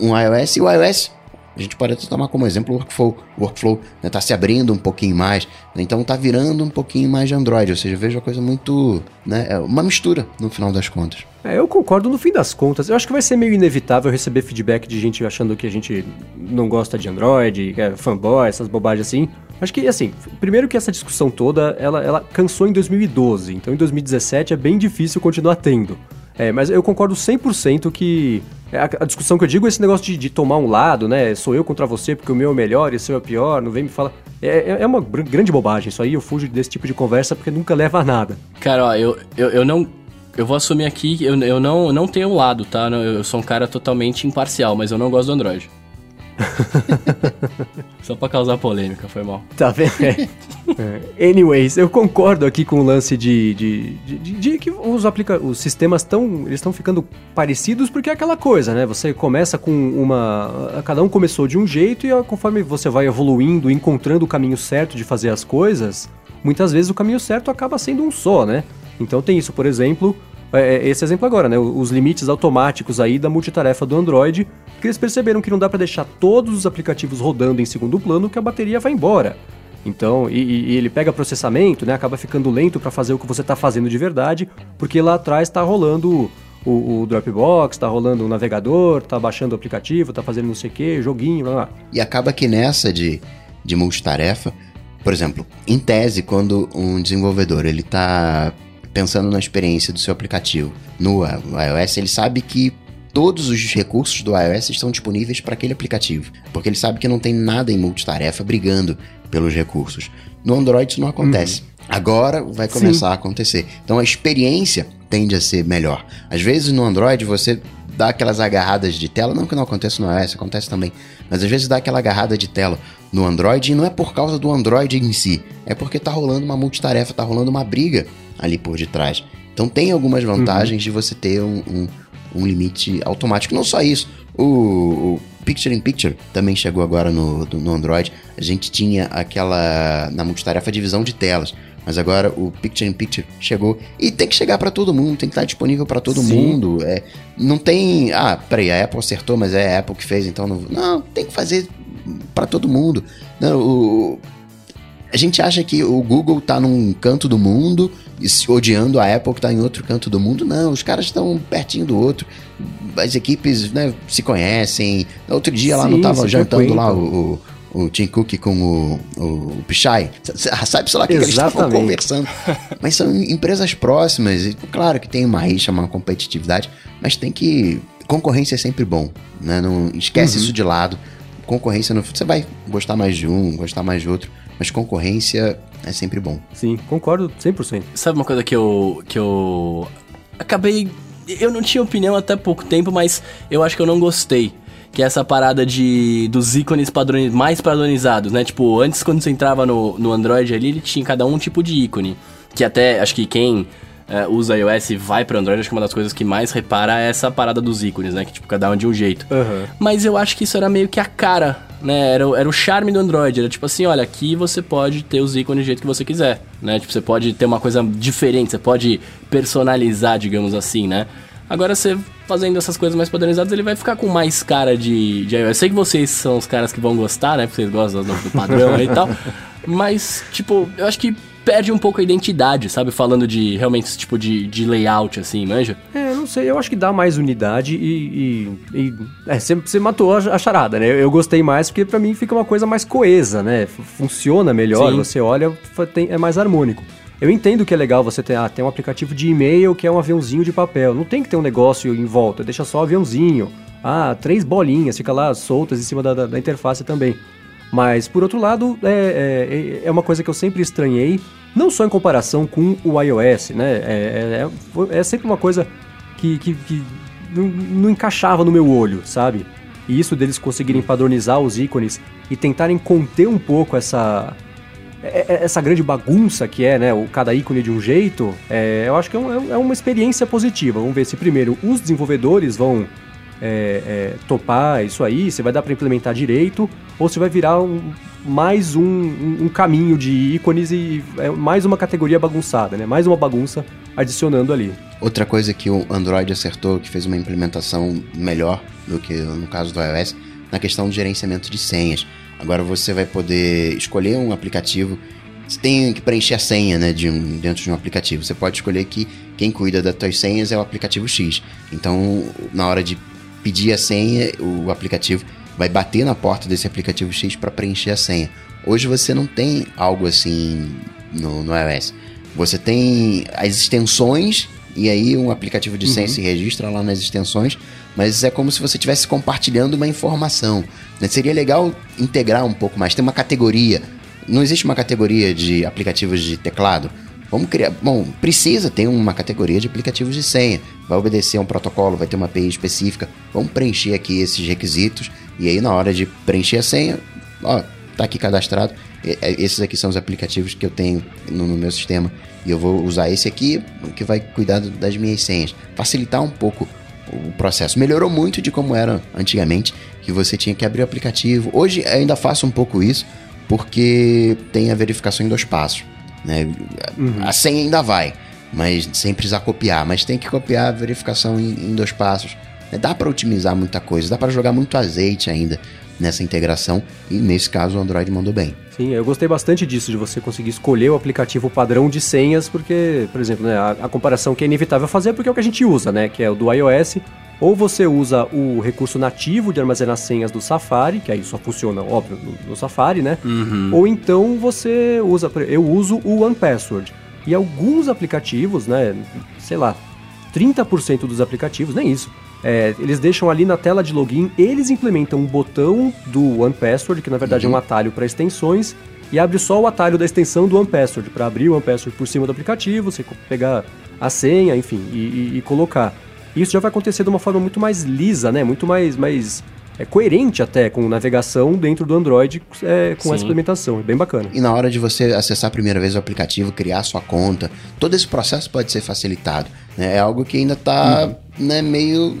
um iOS e o iOS a gente pode tomar como exemplo o workflow. O workflow está se abrindo um pouquinho mais, né? então está virando um pouquinho mais de Android. Ou seja, vejo a coisa muito. Né? É uma mistura no final das contas. É, eu concordo no fim das contas. Eu acho que vai ser meio inevitável receber feedback de gente achando que a gente não gosta de Android, é fanboy, essas bobagens assim. Acho que, assim, primeiro que essa discussão toda, ela, ela cansou em 2012. Então, em 2017 é bem difícil continuar tendo. É, mas eu concordo 100% que a, discussão que eu digo é esse negócio de, de tomar um lado, né? Sou eu contra você porque o meu é melhor e o seu é pior, não vem me falar. É, é- é uma gr- grande bobagem isso aí, eu fujo desse tipo de conversa porque nunca leva a nada. Cara, ó, eu, eu, eu não. Eu vou assumir aqui eu, eu não, não tenho um lado, tá? Eu sou um cara totalmente imparcial, mas eu não gosto do Android. Só pra causar polêmica, foi mal. Tá vendo? É. É. Anyways, eu concordo aqui com o lance de, de, de, de- de que os, aplica os sistemas estão eles estão ficando parecidos porque é aquela coisa, né? Você começa com uma. Cada um começou de um jeito e conforme você vai evoluindo, encontrando o caminho certo de fazer as coisas, muitas vezes o caminho certo acaba sendo um só, né? Então tem isso, por exemplo, é, é, esse exemplo agora, né? Os limites automáticos aí da multitarefa do Android, que eles perceberam que não dá para deixar todos os aplicativos rodando em segundo plano que a bateria vai embora. Então, e, e- ele pega processamento, né? Acaba ficando lento para fazer o que você está fazendo de verdade, porque lá atrás está rolando o, o Dropbox, está rolando o navegador, tá baixando o aplicativo, tá fazendo não sei o que, joguinho, blá blá. E acaba que nessa de, de multitarefa, por exemplo, em tese, quando um desenvolvedor ele está pensando na experiência do seu aplicativo no iOS, ele sabe que todos os recursos do iOS estão disponíveis para aquele aplicativo, porque ele sabe que não tem nada em multitarefa brigando pelos recursos. No Android isso não acontece. Agora vai começar a acontecer. Então a experiência tende a ser melhor. Às vezes no Android você dá aquelas agarradas de tela, não que não aconteça no iOS, acontece também, mas às vezes dá aquela agarrada de tela no Android e não é por causa do Android em si, é porque tá rolando uma multitarefa, tá rolando uma briga ali por detrás. Então tem algumas vantagens uhum. de você ter um, um, um, limite automático. Não só isso, o, o Picture in Picture também chegou agora no, no Android. A gente tinha aquela, na multitarefa, divisão de telas. Mas agora o Picture in Picture chegou e tem que chegar para todo mundo, tem que estar disponível para todo Sim. mundo. É, não tem, ah, peraí, a Apple acertou, mas é a Apple que fez, então não. Não, tem que fazer para todo mundo. Não, o, a gente acha que o Google tá num canto do mundo, odiando a Apple que tá em outro canto do mundo. Não, os caras estão pertinho do outro. As equipes né, se conhecem. Outro dia Sim, lá não tava jantando lá o, o, o, Tim Cook com o, o, Pichai. Sabe, sei lá, o que, que eles estavam conversando. Mas são empresas próximas. E, claro que tem uma rixa, uma competitividade, mas tem que. Concorrência é sempre bom. Né? Não esquece uhum. isso de lado. Concorrência, no, você vai gostar mais de um, gostar mais de outro mas concorrência é sempre bom. Sim, concordo 100%. Sabe uma coisa que eu, que eu acabei. Eu não tinha opinião até pouco tempo, mas eu acho que eu não gostei. Que é essa parada de dos ícones padroniz, mais padronizados, né? Tipo, antes quando você entrava no, no Android ali, ele tinha cada um tipo de ícone. Que até, acho que quem é, usa iOS e vai para Android, acho que uma das coisas que mais repara é essa parada dos ícones, né? Que tipo, cada um de um jeito. Uhum. Mas eu acho que isso era meio que a cara, né? Era, era o charme do Android. Era tipo assim, olha, aqui você pode ter os ícones do jeito que você quiser, né? Tipo, você pode ter uma coisa diferente, você pode personalizar, digamos assim, né? Agora você fazendo essas coisas mais padronizadas, ele vai ficar com mais cara de, de iOS. Eu sei que vocês são os caras que vão gostar, né? Porque vocês gostam do padrão aí e tal. Mas, tipo, eu acho que perde um pouco a identidade, sabe? Falando de realmente esse tipo de, de layout, assim, manja? É, não sei, eu acho que dá mais unidade e. e, e é, você matou a, a, charada, né? Eu gostei mais porque para mim fica uma coisa mais coesa, né? Funciona melhor, Sim. você olha, tem, é mais harmônico. Eu entendo que é legal você ter, ah, ter um aplicativo de e-mail que é um aviãozinho de papel. Não tem que ter um negócio em volta, deixa só o aviãozinho. Ah, três bolinhas, fica lá soltas em cima da, da, da interface também. Mas, por outro lado, é, é, é, uma coisa que eu sempre estranhei, não só em comparação com o iOS, né? É, é, é, é sempre uma coisa que, que, que não, não, encaixava no meu olho, sabe? E isso deles conseguirem padronizar os ícones e tentarem conter um pouco essa, é, essa grande bagunça que é, né? O, cada ícone de um jeito, eu acho que é, um, é uma experiência positiva. Vamos ver se primeiro os desenvolvedores vão é, é, topar isso aí, se vai dar para implementar direito, ou se vai virar um, mais um, um, um, caminho de ícones e é mais uma categoria bagunçada, né? Mais uma bagunça adicionando ali. Outra coisa que o Android acertou, que fez uma implementação melhor do que no caso do iOS, na questão do gerenciamento de senhas. Agora você vai poder escolher um aplicativo. Você tem que preencher a senha né, de um, dentro de um aplicativo. Você pode escolher que quem cuida das suas senhas é o aplicativo X. Então, na hora de pedir a senha, o aplicativo vai bater na porta desse aplicativo X para preencher a senha. Hoje você não tem algo assim no, no iOS. Você tem as extensões e aí um aplicativo de senha uhum. se registra lá nas extensões, mas é como se você estivesse compartilhando uma informação. Né? Seria legal integrar um pouco mais. Tem uma categoria. Não existe uma categoria de aplicativos de teclado. Vamos criar. Bom, precisa ter uma categoria de aplicativos de senha. Vai obedecer a um protocolo, vai ter uma API específica. Vamos preencher aqui esses requisitos. E aí, na hora de preencher a senha, ó, tá aqui cadastrado. É, esses aqui são os aplicativos que eu tenho no, no meu sistema. E eu vou usar esse aqui, que vai cuidar das minhas senhas. Facilitar um pouco o processo. Melhorou muito de como era antigamente, que você tinha que abrir o aplicativo. Hoje ainda faço um pouco isso, porque tem a verificação em dois passos. Né? Uhum. A senha ainda vai, mas sem precisar copiar. Mas tem que copiar a verificação em, em dois passos. Né? Dá para otimizar muita coisa, dá para jogar muito azeite ainda nessa integração e nesse caso o Android mandou bem. Sim, eu gostei bastante disso, de você conseguir escolher o aplicativo padrão de senhas, porque, por exemplo, né, a, a, comparação que é inevitável fazer é porque é o que a gente usa, né, que é o do iOS, ou você usa o recurso nativo de armazenar senhas do Safari, que aí só funciona, óbvio, no, no Safari, né, uhum. ou então você usa, eu uso o OnePassword. E alguns aplicativos, né, sei lá, 30% dos aplicativos, nem isso, é, eles deixam ali na tela de login, eles implementam um botão do OnePassword, que na verdade uhum. é um uhum. atalho para extensões, e abre só o atalho da extensão do OnePassword, para abrir o OnePassword por cima do aplicativo, você pegar a senha, enfim, e, e, e, colocar. Isso já vai acontecer de uma forma muito mais lisa, né? Muito mais, mais é coerente até com navegação dentro do Android é, com Sim. essa implementação. É bem bacana. E na hora de você acessar a primeira vez o aplicativo, criar sua conta, todo esse processo pode ser facilitado. né? É algo que ainda tá né, meio.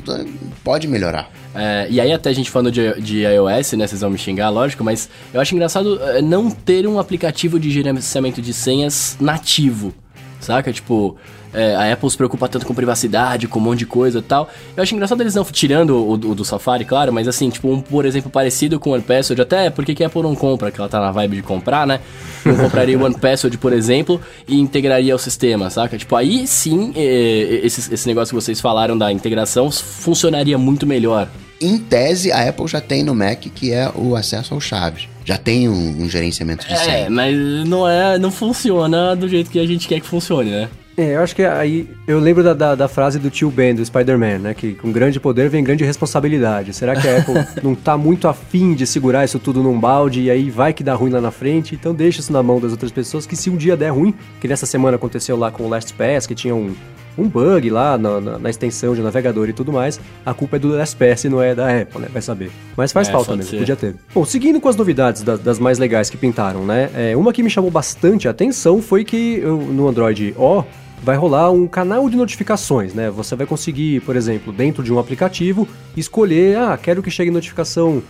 pode melhorar. É, e aí até a gente falando de, de iOS, né, vocês vão me xingar, lógico, mas eu acho engraçado é, não ter um aplicativo de gerenciamento de senhas nativo, saca? Tipo, é, a Apple se preocupa tanto com privacidade, com um monte de coisa e tal. Eu acho engraçado eles não, tirando o, o do Safari, claro, mas assim, tipo, um, por exemplo, parecido com o OnePassword, até porque que a Apple não compra, que ela tá na vibe de comprar, né? Eu compraria o OnePassword, por exemplo, e integraria ao sistema, saca? Tipo, aí sim, é, esse, esse negócio que vocês falaram da integração funcionaria muito melhor. Em tese, a Apple já tem no Mac que é o acesso aos chaves. Já tem um, um gerenciamento de É, senha. mas não é, não funciona do jeito que a gente quer que funcione, né? É, eu acho que aí. Eu lembro da, da, da frase do tio Ben, do Spider-Man, né? Que com grande poder vem grande responsabilidade. Será que a Apple não tá muito afim de segurar isso tudo num balde e aí vai que dá ruim lá na frente? Então deixa isso na mão das outras pessoas que se um dia der ruim, que nessa semana aconteceu lá com o LastPass, que tinha um, um bug lá na, na, na extensão de navegador e tudo mais, a culpa é do LastPass e não é da Apple, né? Vai saber. Mas faz É, falta mesmo, ser. podia ter. Bom, seguindo com as novidades das, das mais legais que pintaram, né? É, uma que me chamou bastante a atenção foi que eu, no Android O vai rolar um canal de notificações, né? Você vai conseguir, por exemplo, dentro de um aplicativo, escolher, ah, quero que chegue notificação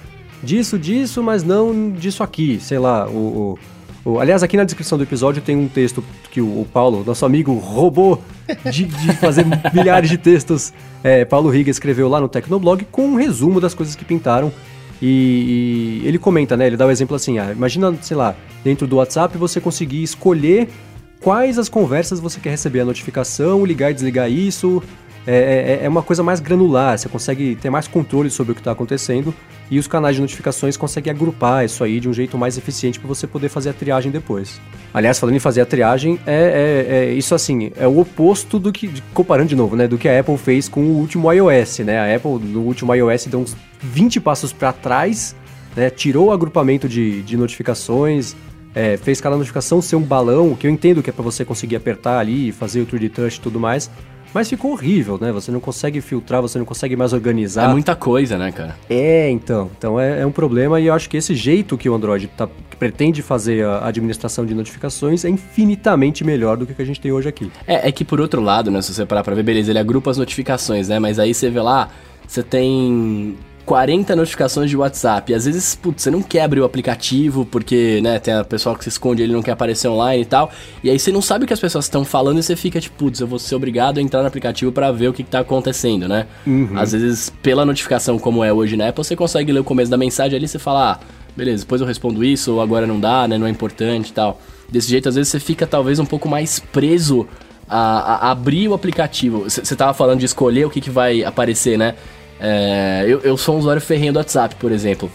disso, disso, mas não disso aqui, sei lá, o, o- o- aliás, aqui na descrição do episódio tem um texto que o, o Paulo, nosso amigo, roubou de, de fazer milhares de textos. É, Paulo Riga escreveu lá no Tecnoblog com um resumo das coisas que pintaram. E, e ele comenta, né? Ele dá o exemplo assim: ah, imagina, sei lá, dentro do WhatsApp você conseguir escolher quais as conversas você quer receber a notificação, ligar e desligar isso. É, é- é uma coisa mais granular, você consegue ter mais controle sobre o que está acontecendo e os canais de notificações conseguem agrupar isso aí de um jeito mais eficiente para você poder fazer a triagem depois. Aliás, falando em fazer a triagem, é, é- é isso assim, é o oposto do que, comparando de novo, né, do que a Apple fez com o último iOS, né? A Apple no último iOS deu uns 20 passos para trás, né, tirou o agrupamento de, de notificações, é, fez cada notificação ser um balão, que eu entendo que é para você conseguir apertar ali, fazer o 3D Touch e tudo mais, mas ficou horrível, né? Você não consegue filtrar, você não consegue mais organizar. É muita coisa, né, cara? É, então. Então é, é um problema e eu acho que esse jeito que o Android tá, que pretende fazer a administração de notificações é infinitamente melhor do que o que a gente tem hoje aqui. É, é que por outro lado, né, se você parar pra ver, beleza, ele agrupa as notificações, né? Mas aí você vê lá, você tem 40 notificações de WhatsApp. E às vezes, putz, você não quer abrir o aplicativo, porque, né, tem a pessoa que se esconde, ele não quer aparecer online e tal. E aí você não sabe o que as pessoas estão falando e você fica tipo, putz, eu vou ser obrigado a entrar no aplicativo pra ver o que, que tá acontecendo, né? Às vezes, pela notificação como é hoje na Apple, você consegue ler o começo da mensagem ali e você fala, ah, beleza, depois eu respondo isso, ou agora não dá, né, não é importante e tal. Desse jeito, às vezes, você fica talvez um pouco mais preso a, a abrir o aplicativo. Você tava falando de escolher o que, que vai aparecer, né? É, eu, eu sou um usuário ferrenho do WhatsApp, por exemplo.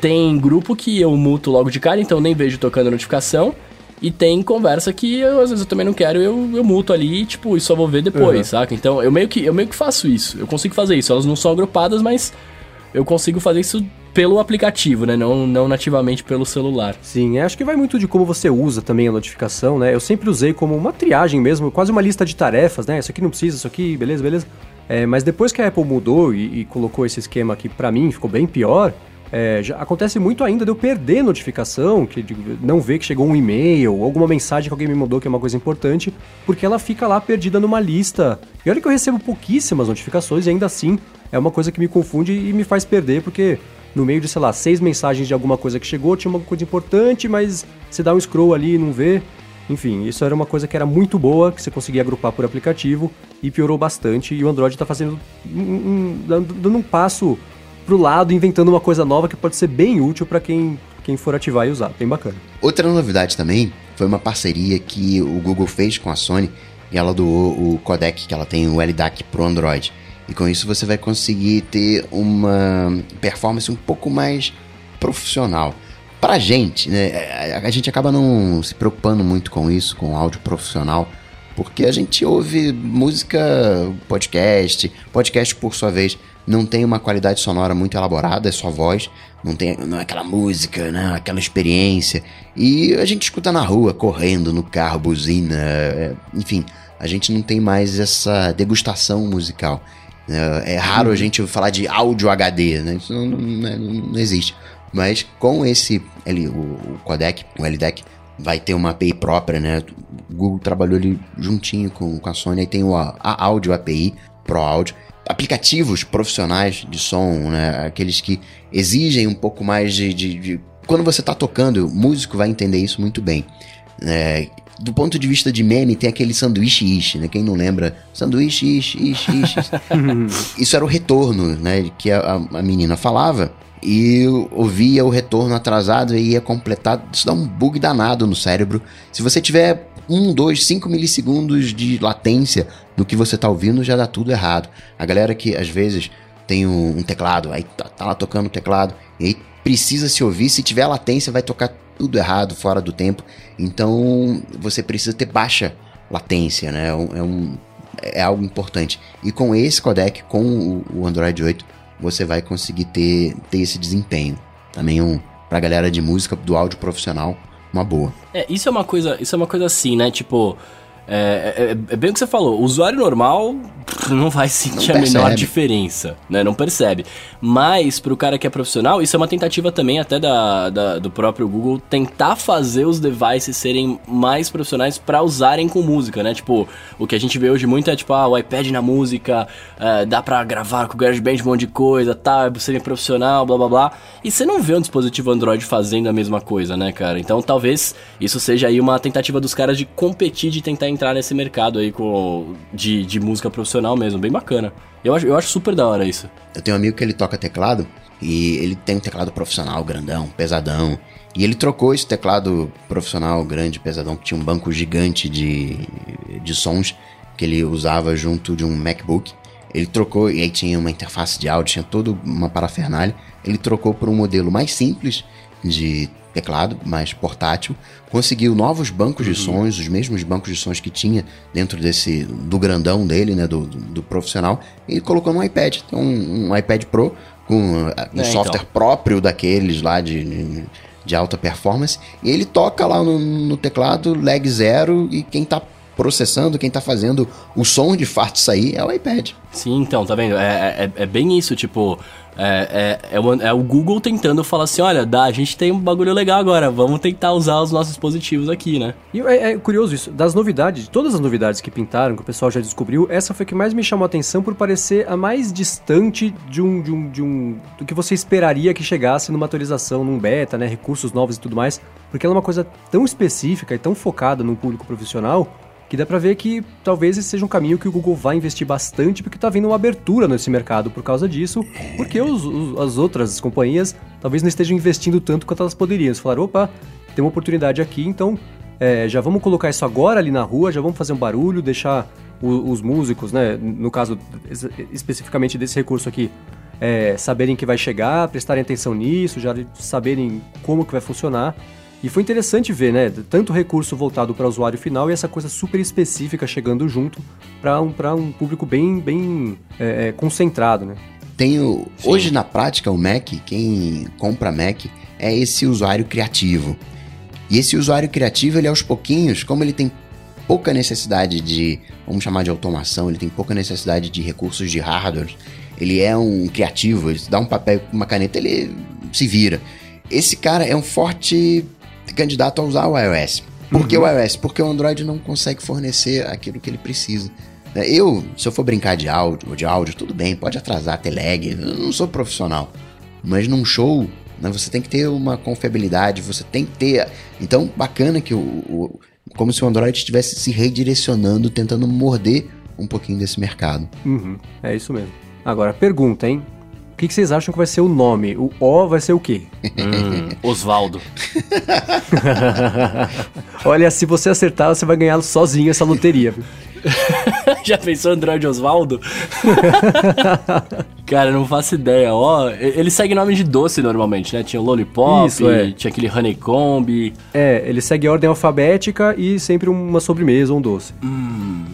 Tem grupo que eu muto logo de cara, então nem vejo tocando notificação. E tem conversa que eu, às vezes eu também não quero, eu, eu muto ali, tipo, e só vou ver depois, Uhum. saca? Então eu meio, que, eu meio que faço isso. Eu consigo fazer isso. Elas não são agrupadas, mas eu consigo fazer isso pelo aplicativo, né? Não, não nativamente pelo celular. Sim, é, acho que vai muito de como você usa também a notificação, né? Eu sempre usei como uma triagem mesmo, quase uma lista de tarefas, né? Isso aqui não precisa, isso aqui, beleza, beleza. É, mas depois que a Apple mudou e, e colocou esse esquema aqui pra mim, ficou bem pior. é, acontece muito ainda de eu perder notificação, que não ver que chegou um e-mail, alguma mensagem que alguém me mandou que é uma coisa importante, porque ela fica lá perdida numa lista. E olha que eu recebo pouquíssimas notificações e ainda assim é uma coisa que me confunde e me faz perder, porque no meio de, sei lá, seis mensagens de alguma coisa que chegou, tinha uma coisa importante, mas você dá um scroll ali e não vê. Enfim, isso era uma coisa que era muito boa, que você conseguia agrupar por aplicativo e piorou bastante. E o Android está fazendo um, um- dando um passo pro lado, inventando uma coisa nova que pode ser bem útil para quem, quem for ativar e usar. Bem bacana. Outra novidade também foi uma parceria que o Google fez com a Sony e ela doou o codec que ela tem, o LDAC pro Android. E com isso você vai conseguir ter uma performance um pouco mais profissional. Pra gente, né, a- gente acaba não se preocupando muito com isso, com áudio profissional, porque a gente ouve música, podcast, podcast por sua vez não tem uma qualidade sonora muito elaborada, é só voz, não tem não é aquela música, né, aquela experiência. E a gente escuta na rua, correndo, no carro, buzina, é, enfim, a gente não tem mais essa degustação musical. É, é raro a gente falar de áudio HD, né? Isso não, não, não, não existe. Mas com esse ali, o, o codec, o LDEC, vai ter uma API própria, né? O Google trabalhou ali juntinho com, com a Sony, aí tem o, a Audio API, Pro Audio, aplicativos profissionais de som, né? Aqueles que exigem um pouco mais de. de, de... Quando você está tocando, o músico vai entender isso muito bem. É, do ponto de vista de meme, tem aquele sanduíche ishi, né? Quem não lembra? Sanduíche ishi, ishi, ishi. isso era o retorno, né? Que a, a menina falava e ouvia o retorno atrasado e ia completar. Isso dá um bug danado no cérebro. Se você tiver 1, 2, 5 milissegundos de latência no que você tá ouvindo, já dá tudo errado. A galera que às vezes tem um, um teclado, aí tá, tá, lá tocando o teclado, e aí precisa se ouvir. Se tiver latência, vai tocar tudo errado, fora do tempo. Então você precisa ter baixa latência, né? É, um, é algo importante. E com esse codec, com o, o Android 8, você vai conseguir ter, ter esse desempenho. Também um, pra galera de música, do áudio profissional, uma boa. É, isso é uma coisa, isso é uma coisa assim, né? Tipo, é, é, é, bem o que você falou. O usuário normal não vai sentir não a menor diferença, né? Não percebe. Mas pro cara que é profissional, isso é uma tentativa também até da, da do próprio Google tentar fazer os devices serem mais profissionais para usarem com música, né? Tipo, o que a gente vê hoje muito é tipo, ah, o iPad na música, é, dá pra gravar com o GarageBand um monte de coisa, tá, você é profissional, blá blá blá. E você não vê um dispositivo Android fazendo a mesma coisa, né, cara? Então talvez isso seja aí uma tentativa dos caras de competir, de tentar entrar nesse mercado aí com, de, de música profissional mesmo, bem bacana. Eu acho, eu acho super da hora isso. Eu tenho um amigo que ele toca teclado e ele tem um teclado profissional grandão, pesadão. E ele trocou esse teclado profissional grande, pesadão, que tinha um banco gigante de, de sons que ele usava junto de um MacBook. Ele trocou, e aí tinha uma interface de áudio, tinha toda uma parafernália. Ele trocou por um modelo mais simples de teclado, mais portátil, conseguiu novos bancos uhum. de sons, os mesmos bancos de sons que tinha dentro desse do grandão dele, né, do, do, do profissional, e colocou no iPad, então, um, um iPad Pro com uh, um é, software então. próprio daqueles lá de, de alta performance, e ele toca lá no, no teclado lag zero e quem está processando, quem tá fazendo o som de fato sair é o iPad. Sim, então, tá vendo? É, é, é bem isso, tipo, é, é, é, o, é, o, Google tentando falar assim: olha, dá, a gente tem um bagulho legal agora, vamos tentar usar os nossos dispositivos aqui, né? E é, é, curioso isso, das novidades, de todas as novidades que pintaram, que o pessoal já descobriu, essa foi a que mais me chamou a atenção por parecer a mais distante de um, de um, de um. do que você esperaria que chegasse numa atualização, num beta, né? Recursos novos e tudo mais, porque ela é uma coisa tão específica e tão focada num público profissional que dá para ver que talvez esse seja um caminho que o Google vai investir bastante, porque tá vindo uma abertura nesse mercado por causa disso, porque os, os, as outras companhias talvez não estejam investindo tanto quanto elas poderiam. Eles falaram, opa, tem uma oportunidade aqui, então é, já vamos colocar isso agora ali na rua, já vamos fazer um barulho, deixar o, os músicos, né, no caso especificamente desse recurso aqui, é, saberem que vai chegar, prestarem atenção nisso, já saberem como que vai funcionar. E foi interessante ver, né? Tanto recurso voltado para o usuário final e essa coisa super específica chegando junto para um, um público bem, bem é, é concentrado, né? Tenho, hoje na prática, o Mac, quem compra Mac, é esse usuário criativo. E esse usuário criativo, ele aos pouquinhos, como ele tem pouca necessidade de, vamos chamar de automação, ele tem pouca necessidade de recursos de hardware, ele é um criativo, ele dá um papel com uma caneta, ele se vira. Esse cara é um forte candidato a usar o iOS. Por que uhum. o iOS? Porque o Android não consegue fornecer aquilo que ele precisa. É, eu, se eu for brincar de áudio, de áudio, tudo bem, pode atrasar, ter lag, eu não sou profissional. Mas num show, né, você tem que ter uma confiabilidade, você tem que ter. Então, bacana que o. o como se o Android estivesse se redirecionando, tentando morder um pouquinho desse mercado. Uhum, é isso mesmo. Agora, pergunta, hein? Que, que vocês acham que vai ser o nome? O O vai ser o quê? Hum, Osvaldo. Olha, se você acertar, você vai ganhar sozinho essa loteria. Já pensou Android Osvaldo? Cara, não faço ideia. Ó, ele segue nome de doce normalmente, né? Tinha o Lollipop, Isso, é. tinha aquele Honeycomb. É, ele segue a ordem alfabética e sempre uma sobremesa ou um doce. Hum.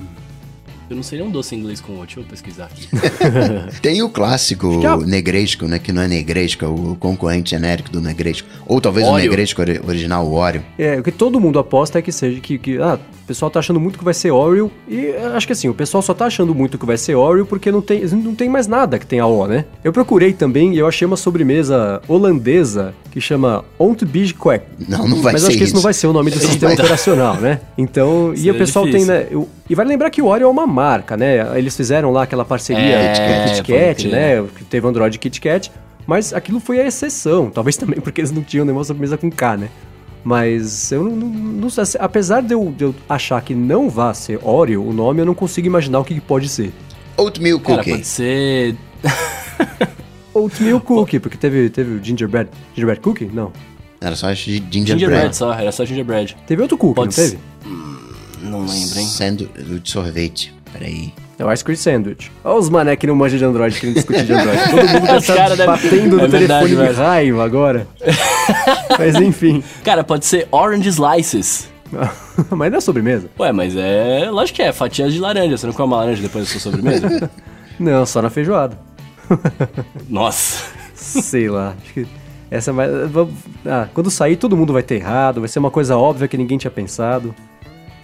Eu não sei nem um doce em inglês com O, deixa eu pesquisar aqui. Tem o clássico é- negresco, né? Que não é negresco, é o concorrente genérico do negresco. Ou talvez o Oreo. negresco ori- original, o Oreo. É, o que todo mundo aposta é que seja que, que ah, o pessoal tá achando muito que vai ser Oreo e eh, acho que assim, o pessoal só tá achando muito que vai ser Oreo porque não tem, não tem mais nada que tenha O, né? Eu procurei também e eu achei uma sobremesa holandesa que chama Ontbijkwek. Não, não vai Mas ser acho que isso. esse não vai ser o nome do sistema operacional, né? Então, e o pessoal difícil. tem, né? eu- e vale lembrar que o Oreo é uma marca, né? Eles fizeram lá aquela parceria É, com o Kit pode Kat, crer. né? Que teve o Android Kit Kat. Mas aquilo foi a exceção. Talvez também porque eles não tinham nenhuma sobremesa com K, né? Mas eu não, não, não sei. se- Apesar de eu, de eu achar que não vá ser Oreo o nome, eu não consigo imaginar o que, que pode ser. Oatmeal Cara, Cookie. pode ser. Oatmeal Cookie, porque teve, teve o Gingerbread. Gingerbread Cookie? Não. Era só gingerbread. Gingerbread só, era só gingerbread. Teve outro cookie, Pode não teve? Não lembro, hein? De sorvete. Peraí. É o Ice Cream Sandwich. Olha os mané que não manjam de Android querendo discutir de Android. Todo mundo Os cara deve- batendo no É verdade, telefone de velho. raiva agora. Mas enfim. Cara, pode ser orange slices. Mas não é sobremesa? Ué, mas é. Lógico que é, fatias de laranja. Você não come uma laranja depois da sua sobremesa? Não, só na feijoada. Nossa. Sei lá. Acho que essa é vamos- Ah, quando sair, todo mundo vai ter errado. Vai ser uma coisa óbvia que ninguém tinha pensado.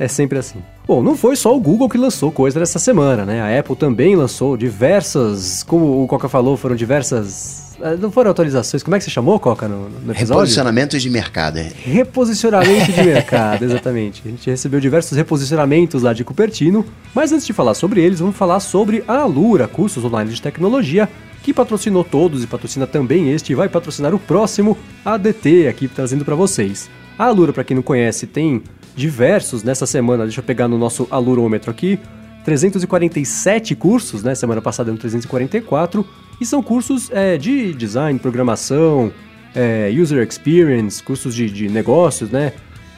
É sempre assim. Bom, não foi só o Google que lançou coisa nessa semana, né? A Apple também lançou diversas. Como o Coca falou, foram diversas. ah, Não foram atualizações. Como é que você chamou, Coca, no, no episódio? Reposicionamentos de mercado. é. Reposicionamento de mercado, exatamente. A gente recebeu diversos reposicionamentos lá de Cupertino, mas antes de falar sobre eles, vamos falar sobre a Alura, cursos online de tecnologia, que patrocinou todos e patrocina também este e vai patrocinar o próximo ADT aqui trazendo para vocês. A Alura, para quem não conhece, tem diversos nessa semana, deixa eu pegar no nosso alurômetro aqui, 347 cursos, né? Semana passada eram 344, e são cursos é, de design, programação, é, user experience, cursos de, de negócios, né?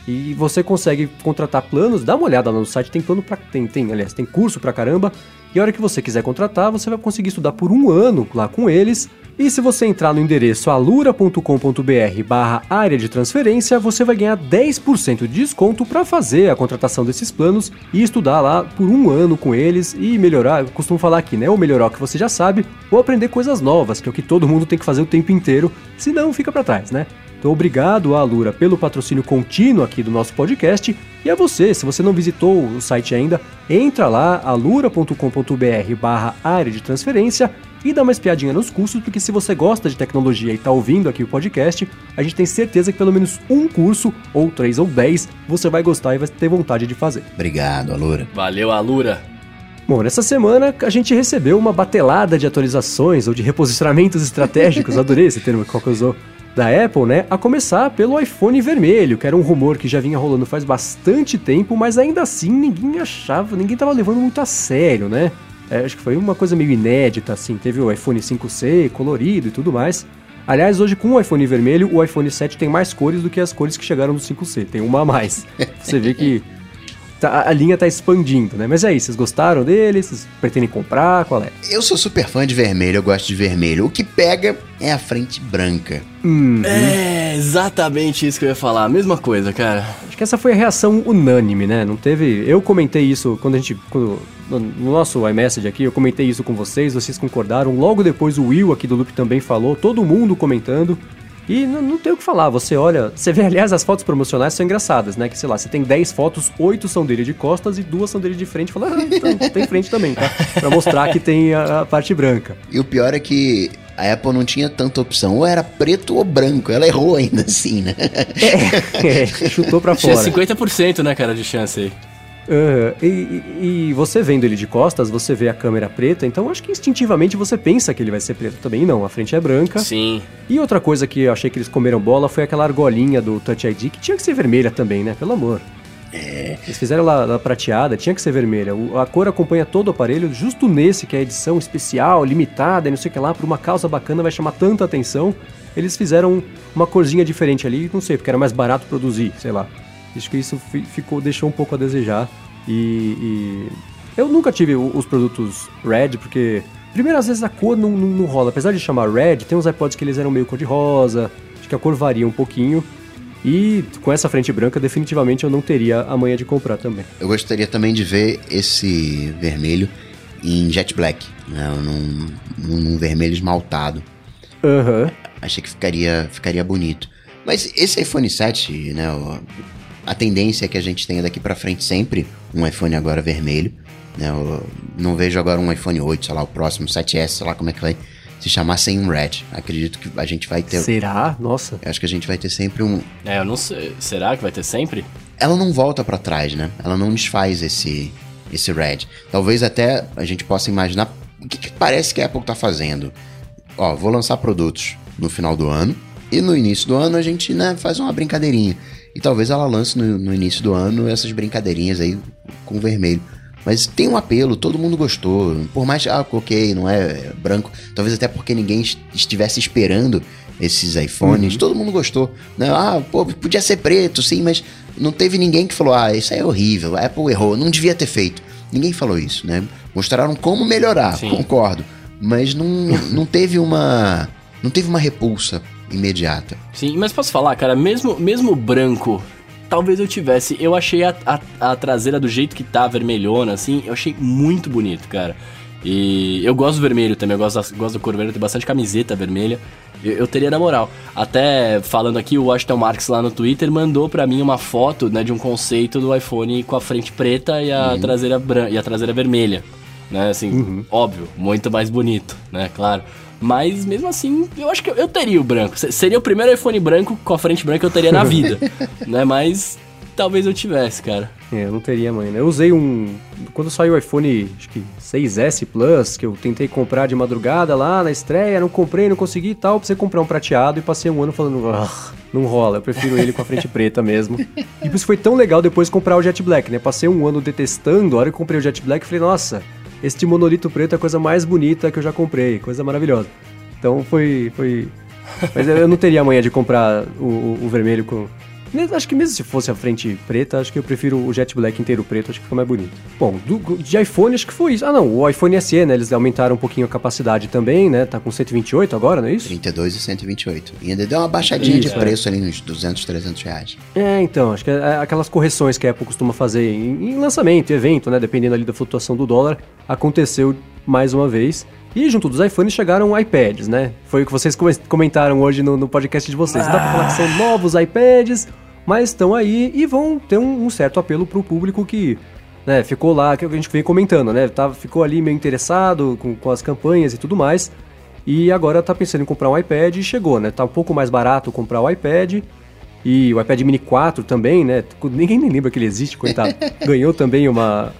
E você consegue contratar planos, dá uma olhada lá no site, tem plano pra. Tem, tem, aliás, tem curso pra caramba. E a hora que você quiser contratar, você vai conseguir estudar por um ano lá com eles. E se você entrar no endereço alura.com.br barra área de transferência, você vai ganhar 10% de desconto para fazer a contratação desses planos e estudar lá por um ano com eles e melhorar, eu costumo falar aqui, né? Ou melhorar o que você já sabe, ou aprender coisas novas, que é o que todo mundo tem que fazer o tempo inteiro, senão fica para trás, né? Então, obrigado à Alura pelo patrocínio contínuo aqui do nosso podcast. E a você, se você não visitou o site ainda, entra lá, alura.com.br barra área de transferência e dá uma espiadinha nos cursos, porque se você gosta de tecnologia e está ouvindo aqui o podcast, a gente tem certeza que pelo menos um curso, ou três ou dez, você vai gostar e vai ter vontade de fazer. Obrigado, Alura. Valeu, Alura. Bom, nessa semana a gente recebeu uma batelada de atualizações ou de reposicionamentos estratégicos, adorei esse termo que o Coca usou, da Apple, né? A começar pelo iPhone vermelho, que era um rumor que já vinha rolando faz bastante tempo, mas ainda assim ninguém achava, ninguém tava levando muito a sério, né? É, acho que foi uma coisa meio inédita, assim. Teve o iPhone 5C colorido e tudo mais. Aliás, hoje com o iPhone vermelho, o iPhone 7 tem mais cores do que as cores que chegaram no 5C. Tem uma a mais. Você vê que tá- a linha tá expandindo, né? Mas é isso, vocês gostaram dele? Vocês pretendem comprar? Qual é? Eu sou super fã de vermelho, eu gosto de vermelho. O que pega é a frente branca. É exatamente isso que eu ia falar. Mesma coisa, cara. Acho que essa foi a reação unânime, né? Não teve. Eu comentei isso quando a gente. Quando, no, no nosso iMessage aqui, eu comentei isso com vocês, vocês concordaram. Logo depois o Will aqui do Loop também falou, todo mundo comentando. E não, não tem o que falar, você olha. Você vê, aliás, as fotos promocionais são engraçadas, né? Que sei lá, você tem 10 fotos, 8 são dele de costas e duas são dele de frente. Fala, ah, então, tem frente também, tá? Pra mostrar que tem a, a parte branca. E o pior é que a Apple não tinha tanta opção. Ou era preto ou branco. Ela errou ainda assim, né? É, chutou pra Tinha fora. 50%, né, cara, de chance aí. Aham, E, e- e você vendo ele de costas, você vê a câmera preta, então acho que instintivamente você pensa que ele vai ser preto também. Não, a frente é branca. Sim. E outra coisa que eu achei que eles comeram bola foi aquela argolinha do Touch ID, que tinha que ser vermelha também, né? Pelo amor. É. Eles fizeram lá lá prateada, tinha que ser vermelha. O- a cor acompanha todo o aparelho, justo nesse, que é a edição especial, limitada, e não sei o que lá, por uma causa bacana, vai chamar tanta atenção. Eles fizeram uma corzinha diferente ali, não sei, porque era mais barato produzir, sei lá. Acho que isso fi- ficou, deixou um pouco a desejar. E, e eu nunca tive os produtos Red, porque primeiro às vezes a cor não, não, não rola. Apesar de chamar Red, tem uns iPods que eles eram meio cor de rosa, acho que a cor varia um pouquinho. E com essa frente branca, definitivamente eu não teria a manha de comprar também. Eu gostaria também de ver esse vermelho em jet black, né? num, num vermelho esmaltado. Aham. Uhum. Achei que ficaria, ficaria bonito. Mas esse iPhone 7, né? A tendência é que a gente tenha daqui para frente sempre um iPhone agora vermelho. Né? Eu não vejo agora um iPhone 8, sei lá, o próximo 7S, sei lá como é que vai se chamar sem um red. Acredito que a gente vai ter. Será? Nossa. Eu acho que a gente vai ter sempre um. É, eu não sei. Será que vai ter sempre? Ela não volta para trás, né? Ela não desfaz esse esse red. Talvez até a gente possa imaginar o que, que parece que a Apple tá fazendo. Ó, vou lançar produtos no final do ano e no início do ano a gente né, faz uma brincadeirinha. E talvez ela lance no, no início do ano essas brincadeirinhas aí com vermelho. Mas tem um apelo, todo mundo gostou. Por mais, ah, ok, não é branco. Talvez até porque ninguém estivesse esperando esses iPhones. Uhum. Todo mundo gostou. Né? Ah, pô, podia ser preto, sim, mas não teve ninguém que falou, ah, isso aí é horrível, a Apple errou, não devia ter feito. Ninguém falou isso, né? Mostraram como melhorar, sim. concordo. Mas não, não teve uma. Não teve uma repulsa imediata. Sim, mas posso falar, cara, mesmo, mesmo branco talvez eu tivesse. Eu achei a, a, a, traseira do jeito que tá, vermelhona, assim, eu achei muito bonito, cara. E eu gosto do vermelho também, eu gosto, da, gosto do cor vermelho, tem bastante camiseta vermelha. Eu, eu, teria na moral. Até falando aqui, o Washington Marks lá no Twitter mandou para mim uma foto né, de um conceito do iPhone com a frente preta e a, uhum. traseira, branca, e a traseira vermelha. Né, assim, uhum. óbvio, muito mais bonito, né, claro. Mas mesmo assim, eu acho que eu, eu teria o branco. Seria o primeiro iPhone branco com a frente branca que eu teria na vida. né? Mas talvez eu tivesse, cara. É, eu não teria mãe, né? Eu usei um. Quando saiu o iPhone, acho que 6S Plus, que eu tentei comprar de madrugada lá na estreia, não comprei, não consegui e tal, você comprar um prateado e passei um ano falando, ah, não rola, eu prefiro ele com a frente preta mesmo. E por isso foi tão legal depois comprar o Jet Black, né? Passei um ano detestando, a hora que comprei o Jet Black, falei, nossa, este monolito preto é a coisa mais bonita que eu já comprei, coisa maravilhosa. Então foi. foi... Mas eu não teria a manhã de comprar o, o, vermelho com. Acho que mesmo se fosse a frente preta, acho que eu prefiro o Jet Black inteiro preto, acho que fica mais bonito. Bom, do, de iPhone acho que foi isso. Ah não, o iPhone SE, né? Eles aumentaram um pouquinho a capacidade também, né? Tá com 128 agora, não é isso? 32 e 128. E ainda deu uma baixadinha isso, de preço ali, uns 200, 300 reais. É, então, acho que é aquelas correções que a Apple costuma fazer em, em lançamento, evento, né? Dependendo ali da flutuação do dólar, aconteceu mais uma vez. E junto dos iPhones chegaram iPads, né? Foi o que vocês comentaram hoje no, no podcast de vocês. Dá pra falar que são novos iPads, mas estão aí e vão ter um, um certo apelo pro público que né, ficou lá, que a gente vem comentando, né? Tá, ficou ali meio interessado com, com as campanhas e tudo mais. E agora tá pensando em comprar um iPad e chegou, né? Tá um pouco mais barato comprar o iPad. E o iPad Mini 4 também, né? Ninguém nem lembra que ele existe, coitado. Ganhou também uma,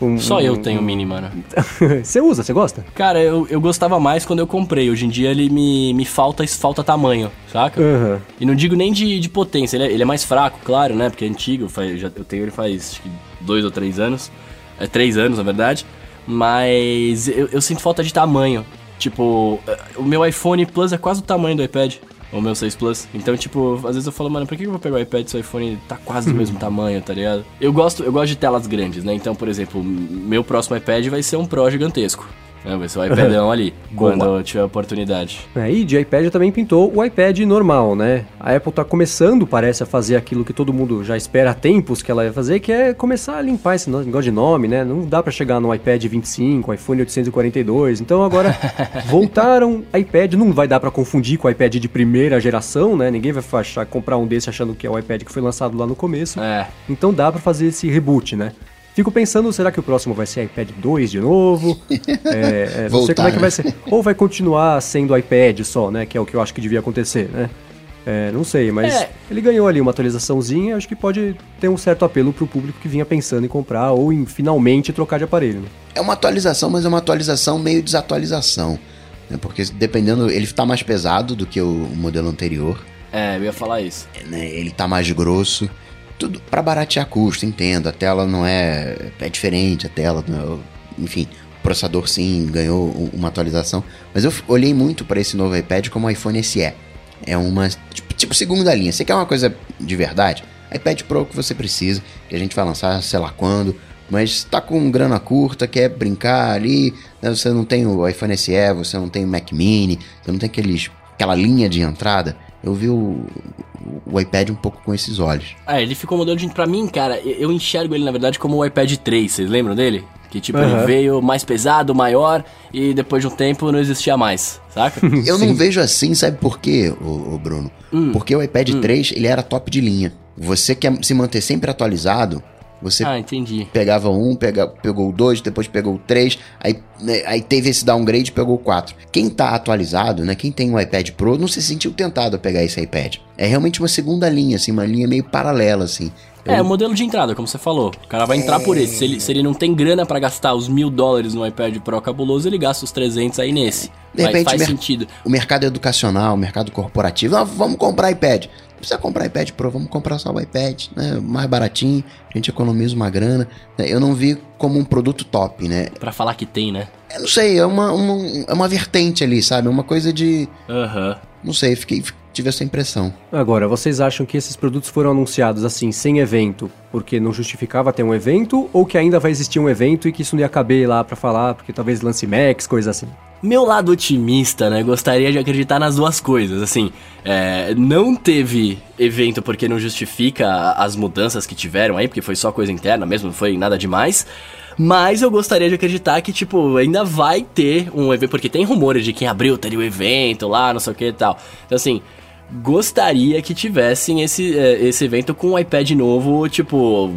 um, Só eu tenho mini, mano. você usa? Você gosta? Cara, eu, eu gostava mais quando eu comprei. Hoje em dia ele me, me falta, falta tamanho, saca? Uhum. E não digo nem de, de potência, ele é, ele é mais fraco, claro, né? Porque é antigo, faz, já, eu tenho ele faz dois ou três anos. É três anos, na verdade. Mas eu, eu sinto falta de tamanho. Tipo, o meu iPhone Plus é quase o tamanho do iPad o meu 6 Plus. Então, tipo, às vezes eu falo, mano, por que eu vou pegar o iPad se o iPhone tá quase do mesmo tamanho, tá ligado? Eu gosto, eu gosto de telas grandes, né? Então, por exemplo, meu próximo iPad vai ser um Pro gigantesco. É, vai ser o iPadão ali, quando tiver oportunidade. É, e de iPad também pintou o iPad normal, né? A Apple tá começando, parece, a fazer aquilo que todo mundo já espera há tempos que ela ia fazer, que é começar a limpar esse negócio de nome, né? Não dá para chegar no iPad 25, iPhone 842. Então agora voltaram iPad, não vai dar para confundir com o iPad de primeira geração, né? Ninguém vai achar, comprar um desse achando que é o iPad que foi lançado lá no começo. É. Então dá para fazer esse reboot, né? Fico pensando, será que o próximo vai ser iPad 2 de novo? é, é, não sei como é que vai ser. Ou vai continuar sendo iPad só, né? Que é o que eu acho que devia acontecer, né? É, não sei, mas é. ele ganhou ali uma atualizaçãozinha, acho que pode ter um certo apelo pro público que vinha pensando em comprar ou em finalmente trocar de aparelho. Né? É uma atualização, mas é uma atualização meio desatualização. Né? Porque dependendo, ele tá mais pesado do que o modelo anterior. É, eu ia falar isso. É, né? Ele tá mais grosso tudo para baratear custo, entendo. A tela não é. É diferente, a tela. É, enfim, o processador sim ganhou uma atualização. Mas eu olhei muito para esse novo iPad como o iPhone SE. É uma. Tipo, tipo, segunda linha. Você quer uma coisa de verdade? iPad Pro que você precisa, que a gente vai lançar sei lá quando. Mas está com grana curta, quer brincar ali, né? você não tem o iPhone SE, você não tem o Mac Mini, você não tem aqueles, aquela linha de entrada eu vi o, o iPad um pouco com esses olhos. Ah, ele ficou modelo de. Pra mim, cara, eu enxergo ele na verdade como o iPad 3, vocês lembram dele? Que tipo, Uhum. ele veio mais pesado, maior, e depois de um tempo não existia mais, saca? Eu não vejo assim, sabe por quê, ô, ô Bruno? Hum. Porque o iPad 3, ele era top de linha. Você quer se manter sempre atualizado, você ah, entendi. pegava um, pega, pegou o dois, depois pegou o três, aí, né, aí teve esse downgrade e pegou o quatro. Quem tá atualizado, né? Quem tem um iPad Pro não se sentiu tentado a pegar esse iPad. É realmente uma segunda linha, assim, uma linha meio paralela, assim. É, o modelo de entrada, como você falou. O cara vai entrar por esse. Se ele, se ele não tem grana pra gastar os mil dólares no iPad Pro cabuloso, ele gasta os 300 aí nesse. De repente, faz sentido. O mercado educacional, o mercado corporativo, ah, vamos comprar iPad. Não precisa comprar iPad Pro, vamos comprar só o iPad, né? Mais baratinho, a gente economiza uma grana. né? Eu não vi como um produto top, né? Pra falar que tem, né? Eu não sei, é uma, uma, é uma vertente ali, sabe? É uma coisa de. Aham. Não sei, fiquei, tive essa impressão. Agora, vocês acham que esses produtos foram anunciados assim, sem evento, porque não justificava ter um evento, ou que ainda vai existir um evento e que isso não ia caber lá pra falar, porque talvez lance Max, coisa assim? Meu lado otimista, né? Gostaria de acreditar nas duas coisas. Assim, é, não teve evento porque não justifica as mudanças que tiveram aí, porque foi só coisa interna mesmo, não foi nada demais. Mas eu gostaria de acreditar que, tipo, ainda vai ter um evento, porque tem rumores de que em abril teria o evento lá, não sei o que e tal. Então, assim, gostaria que tivessem esse, é, esse evento com um iPad novo, tipo,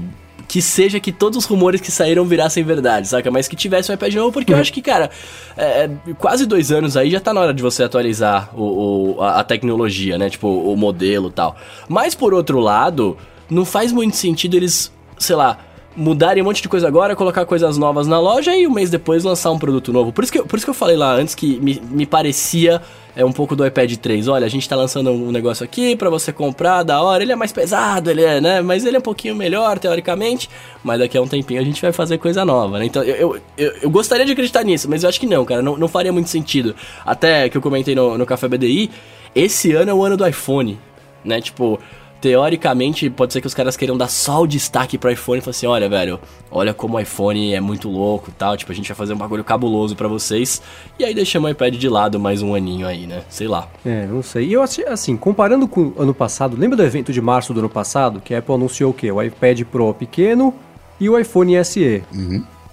que seja que todos os rumores que saíram virassem verdade, saca? Mas que tivesse um iPad novo, porque eu acho que, cara, é, é, quase dois anos aí já tá na hora de você atualizar o, o- a, a tecnologia, né? Tipo, o modelo e tal. Mas, por outro lado, não faz muito sentido eles, sei lá, mudarem um monte de coisa agora, colocar coisas novas na loja e um mês depois lançar um produto novo. Por isso que, eu- por isso que eu falei lá antes que me, me parecia é um pouco do iPad 3. Olha, a gente tá lançando um negócio aqui pra você comprar, da hora. Ele é mais pesado, ele é, né? Mas ele é um pouquinho melhor, teoricamente. Mas daqui a um tempinho a gente vai fazer coisa nova, né? Então eu, eu, eu, eu gostaria de acreditar nisso, mas eu acho que não, cara. Não, não faria muito sentido. Até que eu comentei no, no Café BDI, esse ano é o ano do iPhone, né? Tipo, teoricamente, pode ser que os caras queiram dar só o destaque pro iPhone e falar assim: olha, velho, olha como o iPhone é muito louco e tal. Tipo, a gente vai fazer um bagulho cabuloso pra vocês. E aí deixamos o iPad de lado mais um aninho aí, né? Sei lá. É, não sei. E eu assim, comparando com o ano passado, lembra do evento de março do ano passado, que a Apple anunciou o quê? O iPad Pro pequeno e o iPhone SE.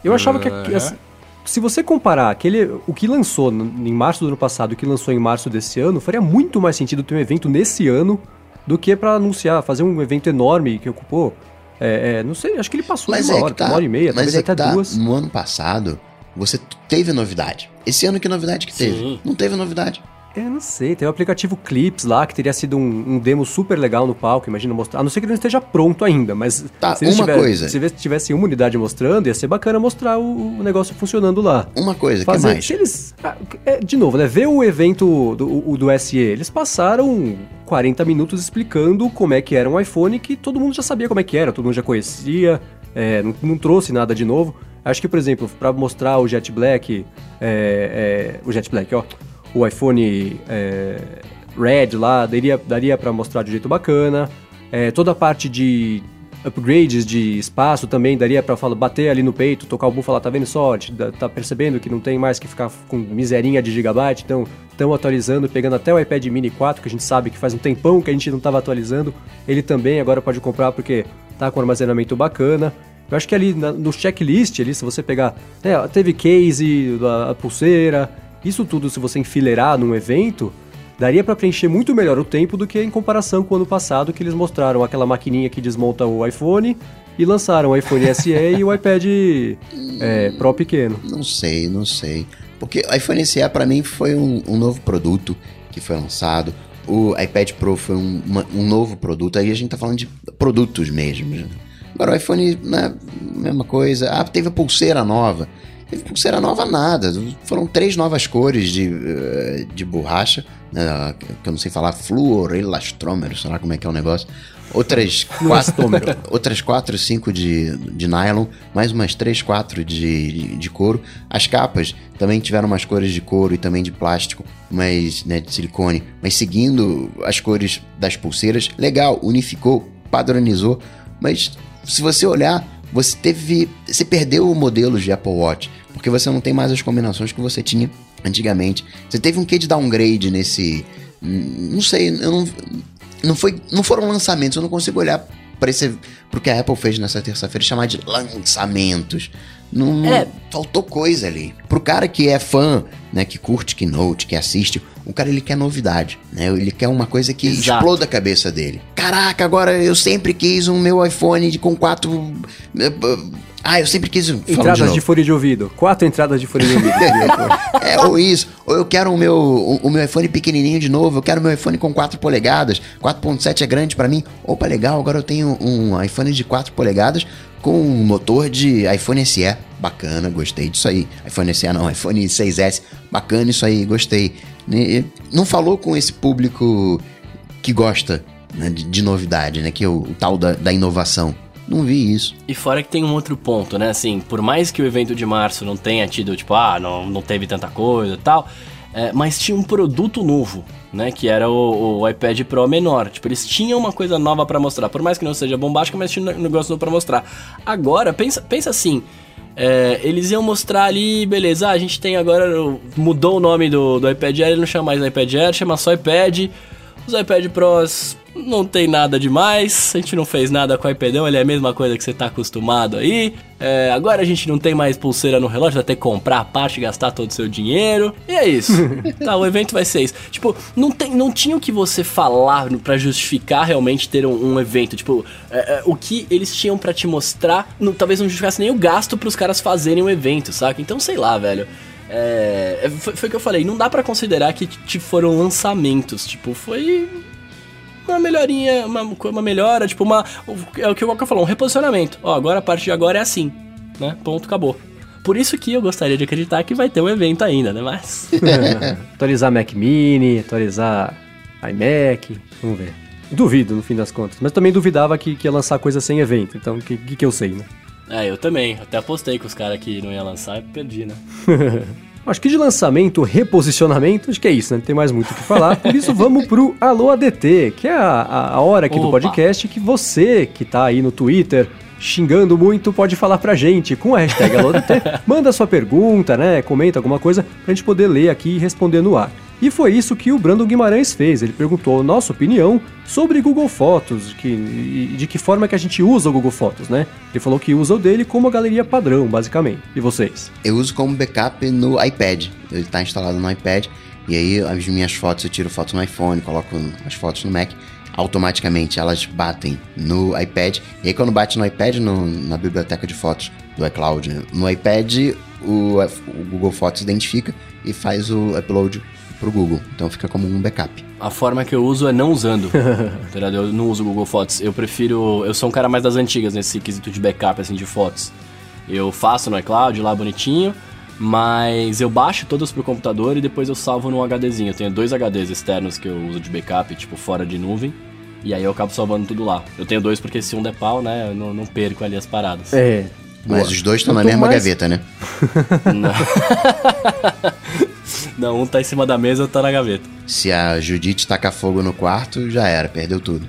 Eu achava que, assim, se você comparar aquele, o que lançou em março do ano passado e o que lançou em março desse ano, faria muito mais sentido ter um evento nesse ano do que pra anunciar, fazer um evento enorme que ocupou. É, é, não sei, acho que ele passou de Mas uma é hora, tá, uma hora e meia, mas talvez é até que tá, duas. no ano passado, você teve novidade. Esse ano que novidade que teve? Sim. Não teve novidade. Eu não sei, tem o aplicativo Clips lá, que teria sido um, um demo super legal no palco, imagina mostrar. A não ser que ele não esteja pronto ainda, mas Tá, se uma tiver- coisa. Se eles tivessem uma unidade mostrando, ia ser bacana mostrar o, o negócio funcionando lá. Uma coisa, que Fazer, mais? se eles. ah, é, de novo, né? Ver o evento do, o do SE, eles passaram 40 minutos explicando como é que era um iPhone que todo mundo já sabia como é que era, todo mundo já conhecia, é, não, não trouxe nada de novo. Acho que, por exemplo, para mostrar o Jet Black, é, é, o Jet Black, ó, o iPhone é, Red lá, daria, daria para mostrar de um jeito bacana. É, toda a parte de upgrades de espaço também daria falar, bater ali no peito, tocar o e falar, tá vendo só, tá percebendo que não tem mais que ficar com miserinha de gigabyte, então estão atualizando, pegando até o iPad mini 4, que a gente sabe que faz um tempão que a gente não tava atualizando, ele também agora pode comprar porque tá com armazenamento bacana. Eu acho que ali na- no checklist, ali, se você pegar, né, teve case, a, a pulseira, isso tudo se você enfileirar num evento, daria pra preencher muito melhor o tempo do que em comparação com o ano passado, que eles mostraram aquela maquininha que desmonta o iPhone e lançaram o iPhone SE e o iPad é, Pro pequeno. Não sei, não sei. Porque o iPhone SE pra mim foi um, um novo produto que foi lançado. O iPad Pro foi um, uma- um novo produto. Aí a gente tá falando de produtos mesmo. né? Agora o iPhone, né, mesma coisa. Ah, teve a pulseira nova. Teve pulseira nova nada. Foram três novas cores de, eh, de borracha. né, que eu não sei falar. Fluor, elastrômero, sei lá como é que é o negócio. Outras quatro, outras quatro, cinco de, de nylon, mais umas três, quatro de, de couro. As capas também tiveram umas cores de couro e também de plástico, mas né, de silicone, mas seguindo as cores das pulseiras. Legal, unificou, padronizou, mas se você olhar, você teve, você perdeu modelos de Apple Watch, porque você não tem mais as combinações que você tinha antigamente. Você teve um quê de downgrade nesse Não sei, eu não. Não, foi, não foram lançamentos, eu não consigo olhar para esse. Pro que a Apple fez nessa terça-feira chamar de lançamentos. Não, não- É. faltou coisa ali. Pro cara que é fã, né, que curte Keynote, que assiste, o cara ele quer novidade, né? Ele quer uma coisa que Exato. exploda a cabeça dele. Caraca, agora eu sempre quis um meu iPhone de, com quatro. Ah, eu sempre quis. De Entradas de fone de ouvido. Quatro entradas de fone de ouvido. É, ou isso. Ou eu quero o meu, o, o meu iPhone pequenininho de novo. Eu quero o meu iPhone com 4 polegadas. 4.7 é grande pra mim. Opa, legal. Agora eu tenho um iPhone de 4 polegadas com um motor de iPhone SE. Bacana, gostei disso aí. iPhone SE não, iPhone 6S. Bacana isso aí, gostei. Né, Não falou com esse público que gosta né, de, de novidade, né? Que é o, o tal da, da inovação. Não vi isso. E fora que tem um outro ponto, né? Assim, por mais que o evento de março não tenha tido, tipo, ah, não, não teve tanta coisa e tal, é, mas tinha um produto novo, né? Que era o, o iPad Pro menor. Tipo, eles tinham uma coisa nova pra mostrar. Por mais que não seja bombástica, mas tinha um negócio novo pra mostrar. Agora, pensa, pensa assim. É, eles iam mostrar ali, beleza, ah, a gente tem agora. Mudou o nome do, do iPad Air, ele não chama mais iPad Air, chama só iPad. Os iPad Pros não tem nada demais, a gente não fez nada com o iPadão, ele é a mesma coisa que você tá acostumado aí. É, agora a gente não tem mais pulseira no relógio, vai ter que comprar a parte e gastar todo o seu dinheiro. E é isso. tá, o evento vai ser isso. Tipo, não, tem, não tinha o que você falar pra justificar realmente ter um, um evento. Tipo, é, é, o que eles tinham pra te mostrar, não- talvez não justificasse nem o gasto pros caras fazerem o evento, saca? Então, sei lá, velho. É, é, foi, foi o que eu falei, não dá pra considerar que foram lançamentos, tipo, foi uma melhorinha, uma, uma melhora, tipo, uma. É o que o Walker falou, um reposicionamento. Ó, agora a partir de agora é assim, né? Ponto, acabou. Por isso que eu gostaria de acreditar que vai ter um evento ainda, né? Mas. atualizar Mac Mini, atualizar iMac, vamos ver. Duvido, no fim das contas. Mas também duvidava que, que ia lançar coisa sem evento, então o que, que, que eu sei, né? é, eu também. Até apostei com os caras que não ia lançar e perdi, né? Acho que de lançamento, reposicionamento, acho que é isso, né? Não tem mais muito o que falar. Por isso vamos pro Alô ADT, que é a, a, hora aqui do Opa. podcast que você que tá aí no Twitter xingando muito pode falar pra gente com a hashtag Alô ADT. Manda sua pergunta, né? Comenta alguma coisa pra gente poder ler aqui e responder no ar. E foi isso que o Brandon Guimarães fez. Ele perguntou a nossa opinião sobre Google Fotos, que, e de que forma que a gente usa o Google Fotos, né? Ele falou que usa o dele como a galeria padrão, basicamente. E vocês? Eu uso como backup no iPad. Ele está instalado no iPad. E aí as minhas fotos eu tiro fotos no iPhone, coloco as fotos no Mac. Automaticamente elas batem no iPad. E aí quando bate no iPad, no- na biblioteca de fotos do iCloud, no iPad, o, o Google Fotos identifica e faz o upload pro Google. Então fica como um backup. A forma que eu uso é não usando. tá? Eu não uso o Google Fotos. Eu prefiro. Eu sou um cara mais das antigas nesse quesito de backup, assim, de fotos. Eu faço no iCloud lá bonitinho, mas eu baixo todos pro computador e depois eu salvo num HDzinho. Eu tenho dois HDs externos que eu uso de backup, tipo, fora de nuvem. E aí eu acabo salvando tudo lá. Eu tenho dois porque se um der pau, né, eu não, não perco ali as paradas. É. Mas boa. os dois estão na mesma mais- gaveta, né? Não. não, um tá em cima da mesa, outro tá na gaveta. Se a Judite tacar fogo no quarto, já era, perdeu tudo.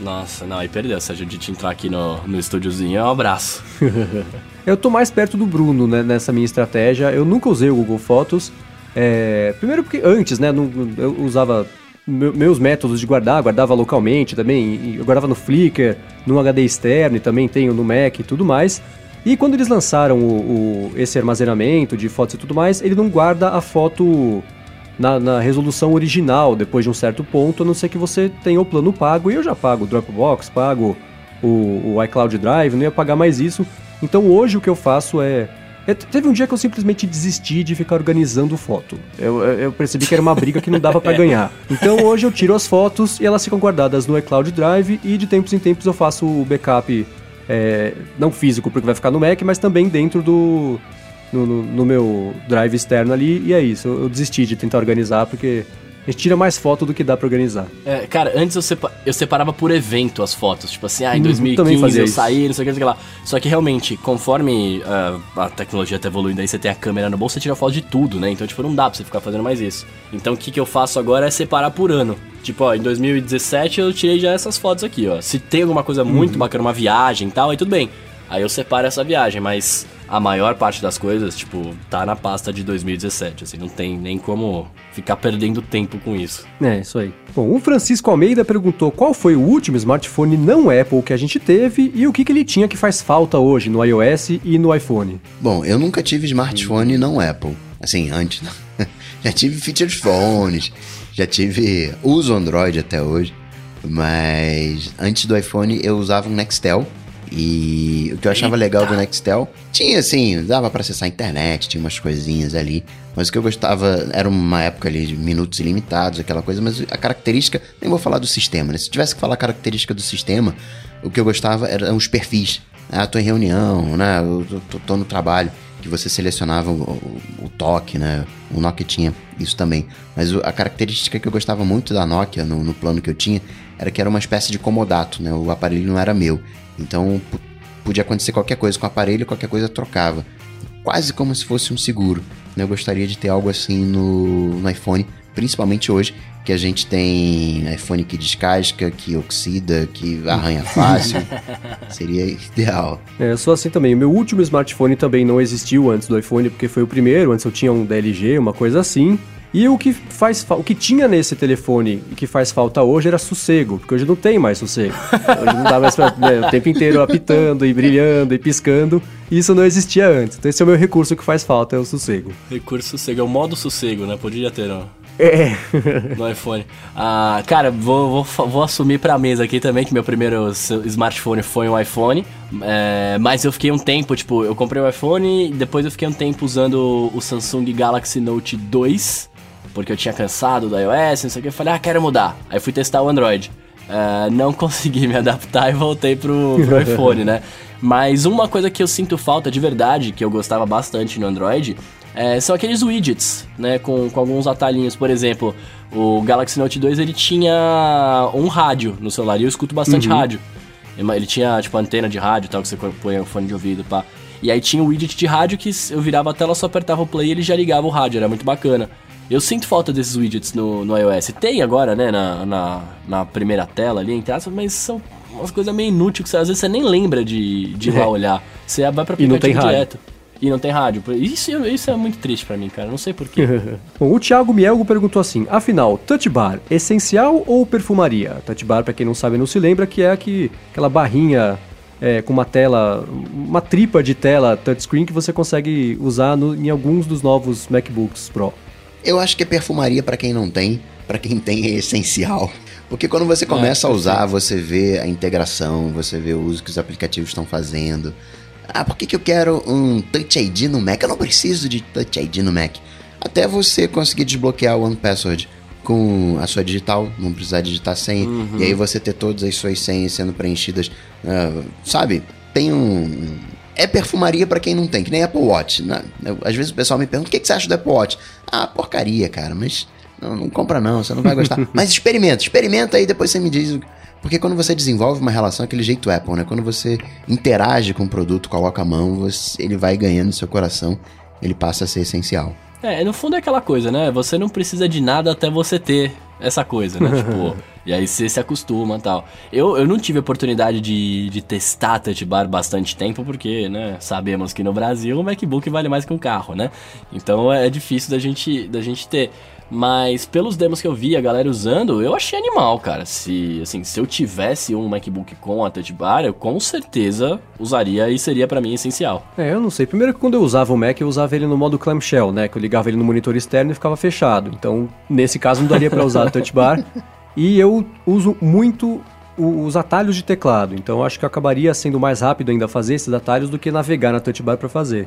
Nossa, não, aí perdeu. Se a Judite entrar aqui no, no estúdiozinho, é um abraço. Eu tô mais perto do Bruno né, nessa minha estratégia. Eu nunca usei o Google Fotos. É, primeiro porque antes, né, não- eu usava meu- meus métodos de guardar, guardava localmente também, eu guardava no Flickr, no HD externo e também tenho no Mac e tudo mais. E quando eles lançaram o, o- esse armazenamento de fotos e tudo mais, ele não guarda a foto na, na resolução original depois de um certo ponto, a não ser que você tenha o plano pago. E eu já pago o Dropbox, pago o, o iCloud Drive, não ia pagar mais isso. Então hoje o que eu faço é. é- Teve um dia que eu simplesmente desisti de ficar organizando foto. Eu, eu- eu percebi que era uma briga que não dava pra ganhar. Então hoje eu tiro as fotos e elas ficam guardadas no iCloud Drive e de tempos em tempos eu faço o backup, é, não físico porque vai ficar no Mac, mas também dentro do, no, no- no meu drive externo ali, e é isso. Eu, eu desisti de tentar organizar, porque a gente tira mais foto do que dá pra organizar. É, cara, antes eu, sepa- eu separava por evento as fotos. Tipo assim, ah, em Uhum, 2015 também fazia eu isso. saí, não sei o que, não sei o que lá. Só que realmente, conforme ah, a tecnologia tá evoluindo aí, você tem a câmera no bolso, você tira foto de tudo, né? Então, tipo, não dá pra você ficar fazendo mais isso. Então, o que, que eu faço agora é separar por ano. Tipo, ó, em 2017 eu tirei já essas fotos aqui, ó. Se tem alguma coisa Uhum. muito bacana, uma viagem e tal, aí tudo bem. Aí eu separo essa viagem, mas a maior parte das coisas, tipo, tá na pasta de 2017, assim, não tem nem como ficar perdendo tempo com isso. É, isso aí. Bom, o Francisco Almeida perguntou qual foi o último smartphone não Apple que a gente teve e o que, que ele tinha que faz falta hoje no iOS e no iPhone. Bom, eu nunca tive smartphone não Apple. Assim, antes. já tive features phones, já tive. Uso Android até hoje. Mas antes do iPhone eu usava um Nextel e o que eu achava Eita. legal do Nextel, tinha assim, dava para acessar a internet, tinha umas coisinhas ali. Mas o que eu gostava era uma época ali de minutos ilimitados, aquela coisa, mas a característica, nem vou falar do sistema, né? Se tivesse que falar a característica do sistema, o que eu gostava eram os perfis. Ah, tô em reunião, né? Eu tô, tô no trabalho. Que você selecionava o, o, o, toque, né? O Nokia tinha isso também. Mas a característica que eu gostava muito da Nokia, no, no plano que eu tinha, era que era uma espécie de comodato, né? O aparelho não era meu. Então podia acontecer qualquer coisa com o aparelho, qualquer coisa trocava. Quase como se fosse um seguro. Né? Eu gostaria de ter algo assim no, no iPhone, principalmente hoje, que a gente tem iPhone que descasca, que oxida, que arranha fácil. Seria ideal. É, eu sou assim também. O meu último smartphone também não existiu antes do iPhone, porque foi o primeiro. Antes eu tinha um DLG, uma coisa assim. E o que faz o que tinha nesse telefone e que faz falta hoje era sossego, porque hoje não tem mais sossego. Hoje não dá mais pra, né, o tempo inteiro apitando e brilhando e piscando. Isso não existia antes. Então esse é o meu recurso que faz falta, é o sossego. Recurso sossego, é o modo sossego, né? Podia ter, ó. É. no iPhone. Ah, cara, vou, vou, vou assumir pra mesa aqui também que meu primeiro smartphone foi um iPhone. É, mas eu fiquei um tempo, tipo, eu comprei o iPhone, depois eu fiquei um tempo usando o Samsung Galaxy Note 2 porque eu tinha cansado do iOS, não sei o que. Eu falei, ah, quero mudar. Aí fui testar o Android. Uh, não consegui me adaptar e voltei pro, pro iPhone, né? Mas uma coisa que eu sinto falta de verdade, que eu gostava bastante no Android, é, são aqueles widgets, né? Com, com alguns atalhinhos. Por exemplo, o Galaxy Note 2 ele tinha um rádio no celular e eu escuto bastante uhum. rádio. Ele tinha, tipo, antena de rádio tal, que você põe o fone de ouvido, pá. E aí tinha o widget de rádio que eu virava a tela, só apertava o play e ele já ligava o rádio, era muito bacana. Eu sinto falta desses widgets no, no iOS. Tem agora, né, na, na, na primeira tela ali, entre aspas, mas são umas coisas meio inúteis que você, às vezes você nem lembra de, de ir lá é. olhar. Você vai pra aplicativo e não tem direto. Rádio. E não tem rádio. Isso, isso é muito triste para mim, cara. Não sei porquê. Bom, o Thiago Mielgo perguntou assim: afinal, touch bar, essencial ou perfumaria? Touch bar, pra quem não sabe, não se lembra, que é aqui, aquela barrinha é, com uma tela, uma tripa de tela touchscreen que você consegue usar no, em alguns dos novos MacBooks Pro. Eu acho que é perfumaria para quem não tem, para quem tem é essencial. Porque quando você começa é, a usar, você vê a integração, você vê o uso que os aplicativos estão fazendo. Ah, por que, que eu quero um Touch ID no Mac? Eu não preciso de Touch ID no Mac. Até você conseguir desbloquear o One Password com a sua digital, não precisar digitar senha, uhum. e aí você ter todas as suas senhas sendo preenchidas, uh, sabe? Tem um, é perfumaria para quem não tem, que nem Apple Watch. Né? às vezes o pessoal me pergunta: o que, que você acha do Apple Watch? Ah, porcaria, cara, mas não, não compra não, você não vai gostar. mas experimenta, experimenta aí, depois você me diz. Porque quando você desenvolve uma relação, aquele jeito Apple, né? Quando você interage com o produto, coloca a mão, você, ele vai ganhando seu coração, ele passa a ser essencial. É, no fundo é aquela coisa, né? Você não precisa de nada até você ter essa coisa, né? tipo, e aí você se acostuma e tal. Eu, eu não tive oportunidade de, de testar Touch Bar bastante tempo, porque, né, sabemos que no Brasil o MacBook vale mais que um carro, né? Então é difícil da gente, da gente ter. Mas pelos demos que eu vi a galera usando, eu achei animal, cara. Se, assim, se eu tivesse um MacBook com a Touch Bar, eu com certeza usaria e seria para mim essencial. É, eu não sei. Primeiro que quando eu usava o Mac, eu usava ele no modo clamshell, né? Que eu ligava ele no monitor externo e ficava fechado. Então, nesse caso, não daria para usar a Touch Bar. E eu uso muito os atalhos de teclado, então acho que acabaria sendo mais rápido ainda fazer esses atalhos do que navegar na touch bar para fazer.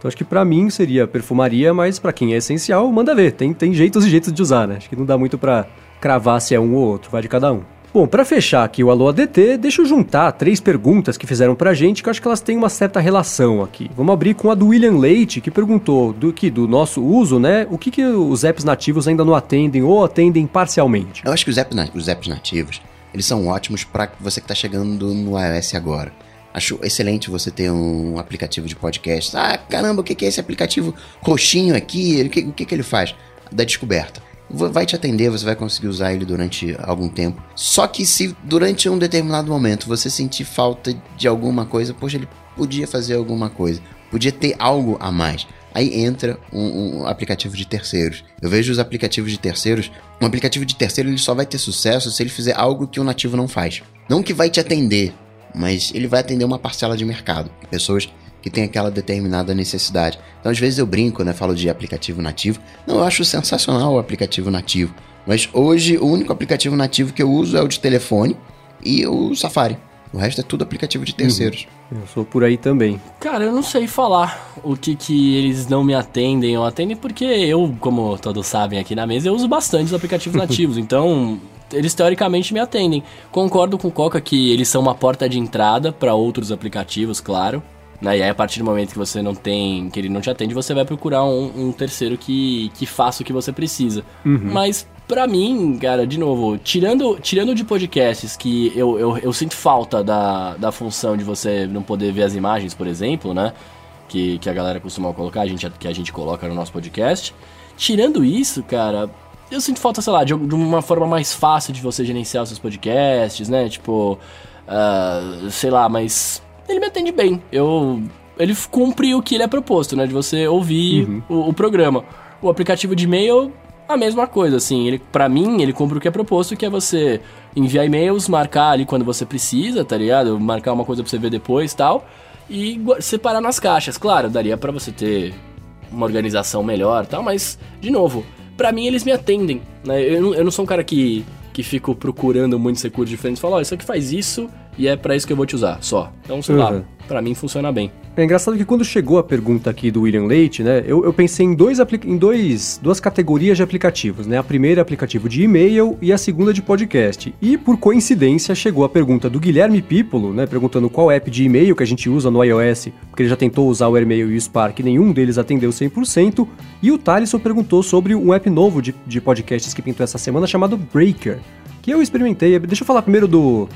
Então acho que para mim seria perfumaria, mas para quem é essencial, manda ver. Tem, tem jeitos e jeitos de usar, né? Acho que não dá muito para cravar se é um ou outro, vai de cada um. Bom, para fechar aqui o Alô ADT, deixa eu juntar três perguntas que fizeram pra gente, que eu acho que elas têm uma certa relação aqui. Vamos abrir com a do William Leite, que perguntou do que do nosso uso, né? O que, que os apps nativos ainda não atendem ou atendem parcialmente? Eu acho que os, os apps nativos, eles são ótimos para você que tá chegando no iOS agora. Acho excelente você ter um aplicativo de podcast. Ah, caramba, o que é esse aplicativo roxinho aqui? O que, o que, ele faz? Da descoberta vai te atender, você vai conseguir usar ele durante algum tempo. Só que se durante um determinado momento você sentir falta de alguma coisa, poxa, ele podia fazer alguma coisa. podia ter algo a mais. Aí entra um, um, aplicativo de terceiros. Eu vejo os aplicativos de terceiros. Um aplicativo de terceiro ele só vai ter sucesso se ele fizer algo que o nativo não faz. Não que vai te atender, mas ele vai atender uma parcela de mercado. Pessoas que têm aquela determinada necessidade. Então, às vezes eu brinco, né? Falo de aplicativo nativo. Não, eu acho sensacional o aplicativo nativo. Mas hoje o único aplicativo nativo que eu uso é o de telefone e o Safari. O resto é tudo aplicativo de terceiros. Uhum. Eu sou por aí também. Cara, eu não sei falar o que que eles não me atendem ou atendem, porque eu, como todos sabem aqui na mesa, eu uso bastante os aplicativos nativos. então, eles teoricamente me atendem. Concordo com o Coca que eles são uma porta de entrada para outros aplicativos, claro. Né? E aí, a partir do momento que você não tem, que ele não te atende, você vai procurar um, um terceiro que, que faça o que você precisa. Uhum. Mas Pra mim, cara, de novo, tirando, tirando de podcasts que eu, eu, eu sinto falta da, da função de você não poder ver as imagens, por exemplo, né? Que, que a galera costuma colocar, a gente, que a gente coloca no nosso podcast. Tirando isso, cara, eu sinto falta, sei lá, de, de uma forma mais fácil de você gerenciar os seus podcasts, né? Tipo, uh, sei lá, mas ele me atende bem. Eu, ele cumpre o que ele é proposto, né? De você ouvir uhum. o, o programa. O aplicativo de e-mail a mesma coisa, assim. Ele, para mim, ele cumpre o que é proposto, que é você enviar e-mails, marcar ali quando você precisa, tá ligado? Marcar uma coisa pra você ver depois tal. E separar nas caixas. Claro, daria para você ter uma organização melhor tal, mas, de novo, para mim eles me atendem, né? Eu eu não sou um cara que, que fico procurando muitos recursos diferentes falo, oh, isso aqui faz isso e é para isso que eu vou te usar, só. Então, sei uhum. lá, pra mim funciona bem. É engraçado que quando chegou a pergunta aqui do William Leite, né, eu, eu pensei em, dois, em dois, duas categorias de aplicativos, né? A primeira é aplicativo de e-mail e a segunda de podcast. E por coincidência chegou a pergunta do Guilherme Pípolo, né, perguntando qual app de e-mail que a gente usa no iOS, porque ele já tentou usar o AirMail e o Spark, nenhum deles atendeu 100%. E o Thaleson perguntou sobre um app novo de, de podcasts que pintou essa semana chamado Breaker, que eu experimentei. Deixa eu falar primeiro do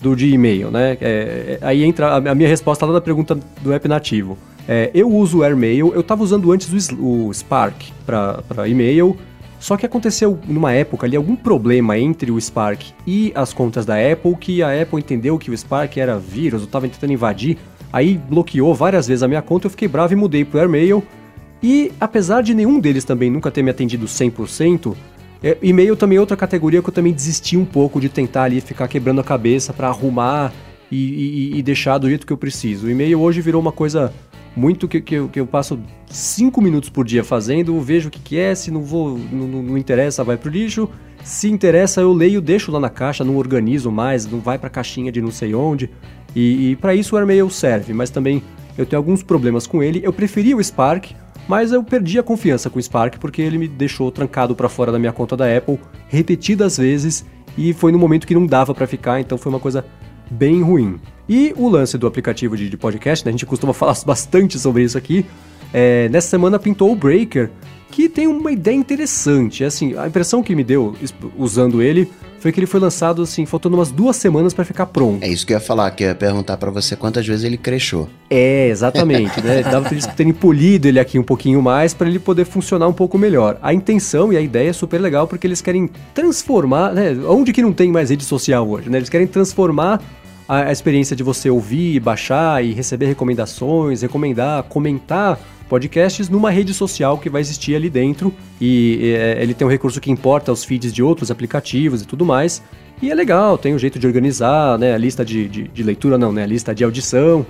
do de e-mail, né? É, é, aí entra a, minha resposta lá na pergunta do app nativo. É, eu uso o AirMail, eu estava usando antes o, o Spark para e-mail, só que aconteceu numa época ali algum problema entre o Spark e as contas da Apple, que a Apple entendeu que o Spark era vírus, eu estava tentando invadir, aí bloqueou várias vezes a minha conta, eu fiquei bravo e mudei pro AirMail. E apesar de nenhum deles também nunca ter me atendido 100%, é, e-mail também é outra categoria que eu também desisti um pouco de tentar ali ficar quebrando a cabeça para arrumar e, e, e, deixar do jeito que eu preciso. O e-mail hoje virou uma coisa muito que, que, eu, que eu passo cinco minutos por dia fazendo, vejo o que, que é, se não vou, não, não interessa, vai pro lixo. Se interessa, eu leio, deixo lá na caixa, não organizo mais, não vai pra caixinha de não sei onde. E, e para isso o AirMail serve, mas também eu tenho alguns problemas com ele. Eu preferi o Spark, mas eu perdi a confiança com o Spark porque ele me deixou trancado para fora da minha conta da Apple repetidas vezes e foi no momento que não dava para ficar, então foi uma coisa bem ruim. E o lance do aplicativo de, podcast, né, a gente costuma falar bastante sobre isso aqui. É, nessa semana pintou o Breaker, que tem uma ideia interessante. Assim, a impressão que me deu usando ele foi que ele foi lançado assim, faltando umas duas semanas para ficar pronto. É isso que eu ia falar, que eu ia perguntar para você quantas vezes ele cresceu. É, exatamente, né? Dava pra eles terem polido ele aqui um pouquinho mais para ele poder funcionar um pouco melhor. A intenção e a ideia é super legal porque eles querem transformar, né? Onde que não tem mais rede social hoje, né? Eles querem transformar a, a experiência de você ouvir, baixar e receber recomendações, recomendar, comentar podcasts numa rede social que vai existir ali dentro e é, ele tem um recurso que importa os feeds de outros aplicativos e tudo mais. E é legal, tem um jeito de organizar, né? A lista de, de, de leitura não, né? A lista de audição.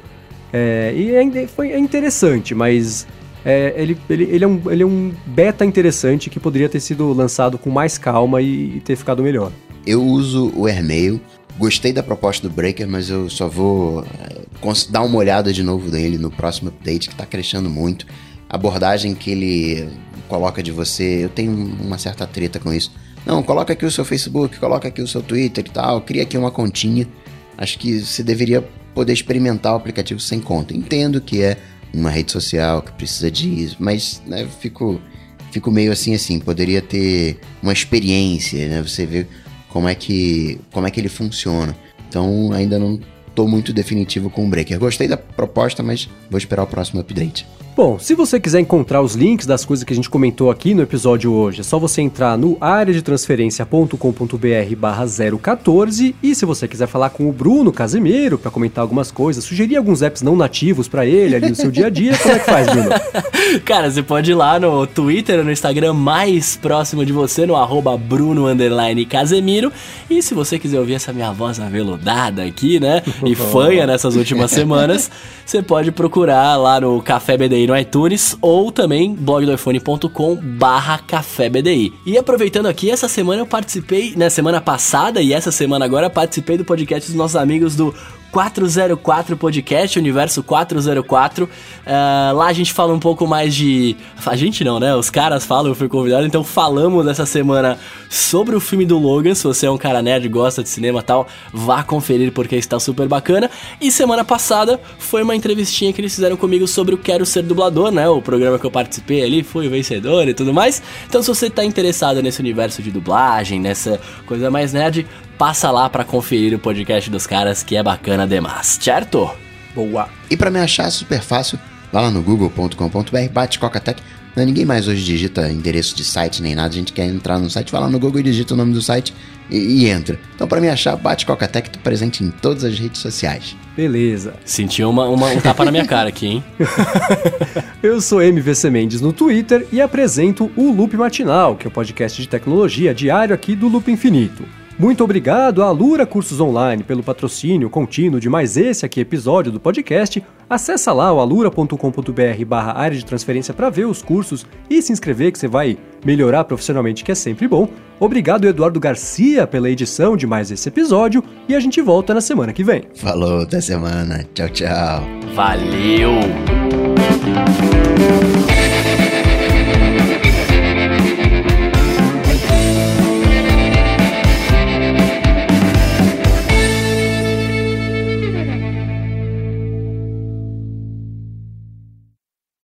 É, e é, foi, é interessante, mas é, ele, ele, ele, é um, ele é um beta interessante que poderia ter sido lançado com mais calma e, e ter ficado melhor. Eu uso o AirMail Gostei da proposta do Breaker, mas eu só vou eh, dar uma olhada de novo nele no próximo update, que está crescendo muito. A abordagem que ele coloca de você, eu tenho uma certa treta com isso. Não, coloca aqui o seu Facebook, coloca aqui o seu Twitter e tal, cria aqui uma continha. Acho que você deveria poder experimentar o aplicativo sem conta. Entendo que é uma rede social que precisa disso, mas né, fico, fico meio assim assim. Poderia ter uma experiência, né? Você vê como é que, como é que ele funciona. Então ainda não estou muito definitivo com o Breaker. Gostei da proposta, mas vou esperar o próximo update. Bom, se você quiser encontrar os links das coisas que a gente comentou aqui no episódio hoje, é só você entrar no areadetransferencia.com.br barra 014 e se você quiser falar com o Bruno Casemiro para comentar algumas coisas, sugerir alguns apps não nativos para ele ali no seu dia a dia, como é que faz, Bruno? Cara, você pode ir lá no Twitter, no Instagram mais próximo de você, no arroba Bruno Casemiro. E se você quiser ouvir essa minha voz aveludada aqui, né? E fanha nessas últimas semanas, você pode procurar lá no Café BDI no iTunes ou também blogdoiphone.com barra. E aproveitando aqui, essa semana eu participei, na né, semana passada e essa semana agora, participei do podcast dos nossos amigos do 404 Podcast, Universo 404. Uh, ah, lá a gente fala um pouco mais de. A gente não, né? Os caras falam, eu fui convidado, então falamos essa semana sobre o filme do Logan. Se você é um cara nerd, gosta de cinema e tal, vá conferir porque está super bacana. E semana passada foi uma entrevistinha que eles fizeram comigo sobre o Quero Ser Dublador, né? O programa que eu participei ali, fui o vencedor e tudo mais. Então, se você está interessado nesse universo de dublagem, nessa coisa mais nerd, passa lá para conferir o podcast dos caras que é bacana demais, certo? Boa. E para me achar é super fácil, vá lá no google.com.br, bate Cocatec. Não, ninguém mais hoje digita endereço de site nem nada, a gente quer entrar no site, vai lá no Google e digita o nome do site e, e entra. Então para me achar, bate Cocatec, tô presente em todas as redes sociais. Beleza. Senti uma, uma, um tapa na minha cara aqui, hein? Eu sou MVC Mendes no Twitter e apresento o Loop Matinal, que é o podcast de tecnologia diário aqui do Loop Infinito. Muito obrigado à Lura Cursos Online pelo patrocínio contínuo de mais esse aqui episódio do podcast. Acesse lá o alura.com.br barra área de transferência para ver os cursos e se inscrever que você vai melhorar profissionalmente, que é sempre bom. Obrigado Eduardo Garcia pela edição de mais esse episódio e a gente volta na semana que vem. Falou, até semana. Tchau, tchau. Valeu!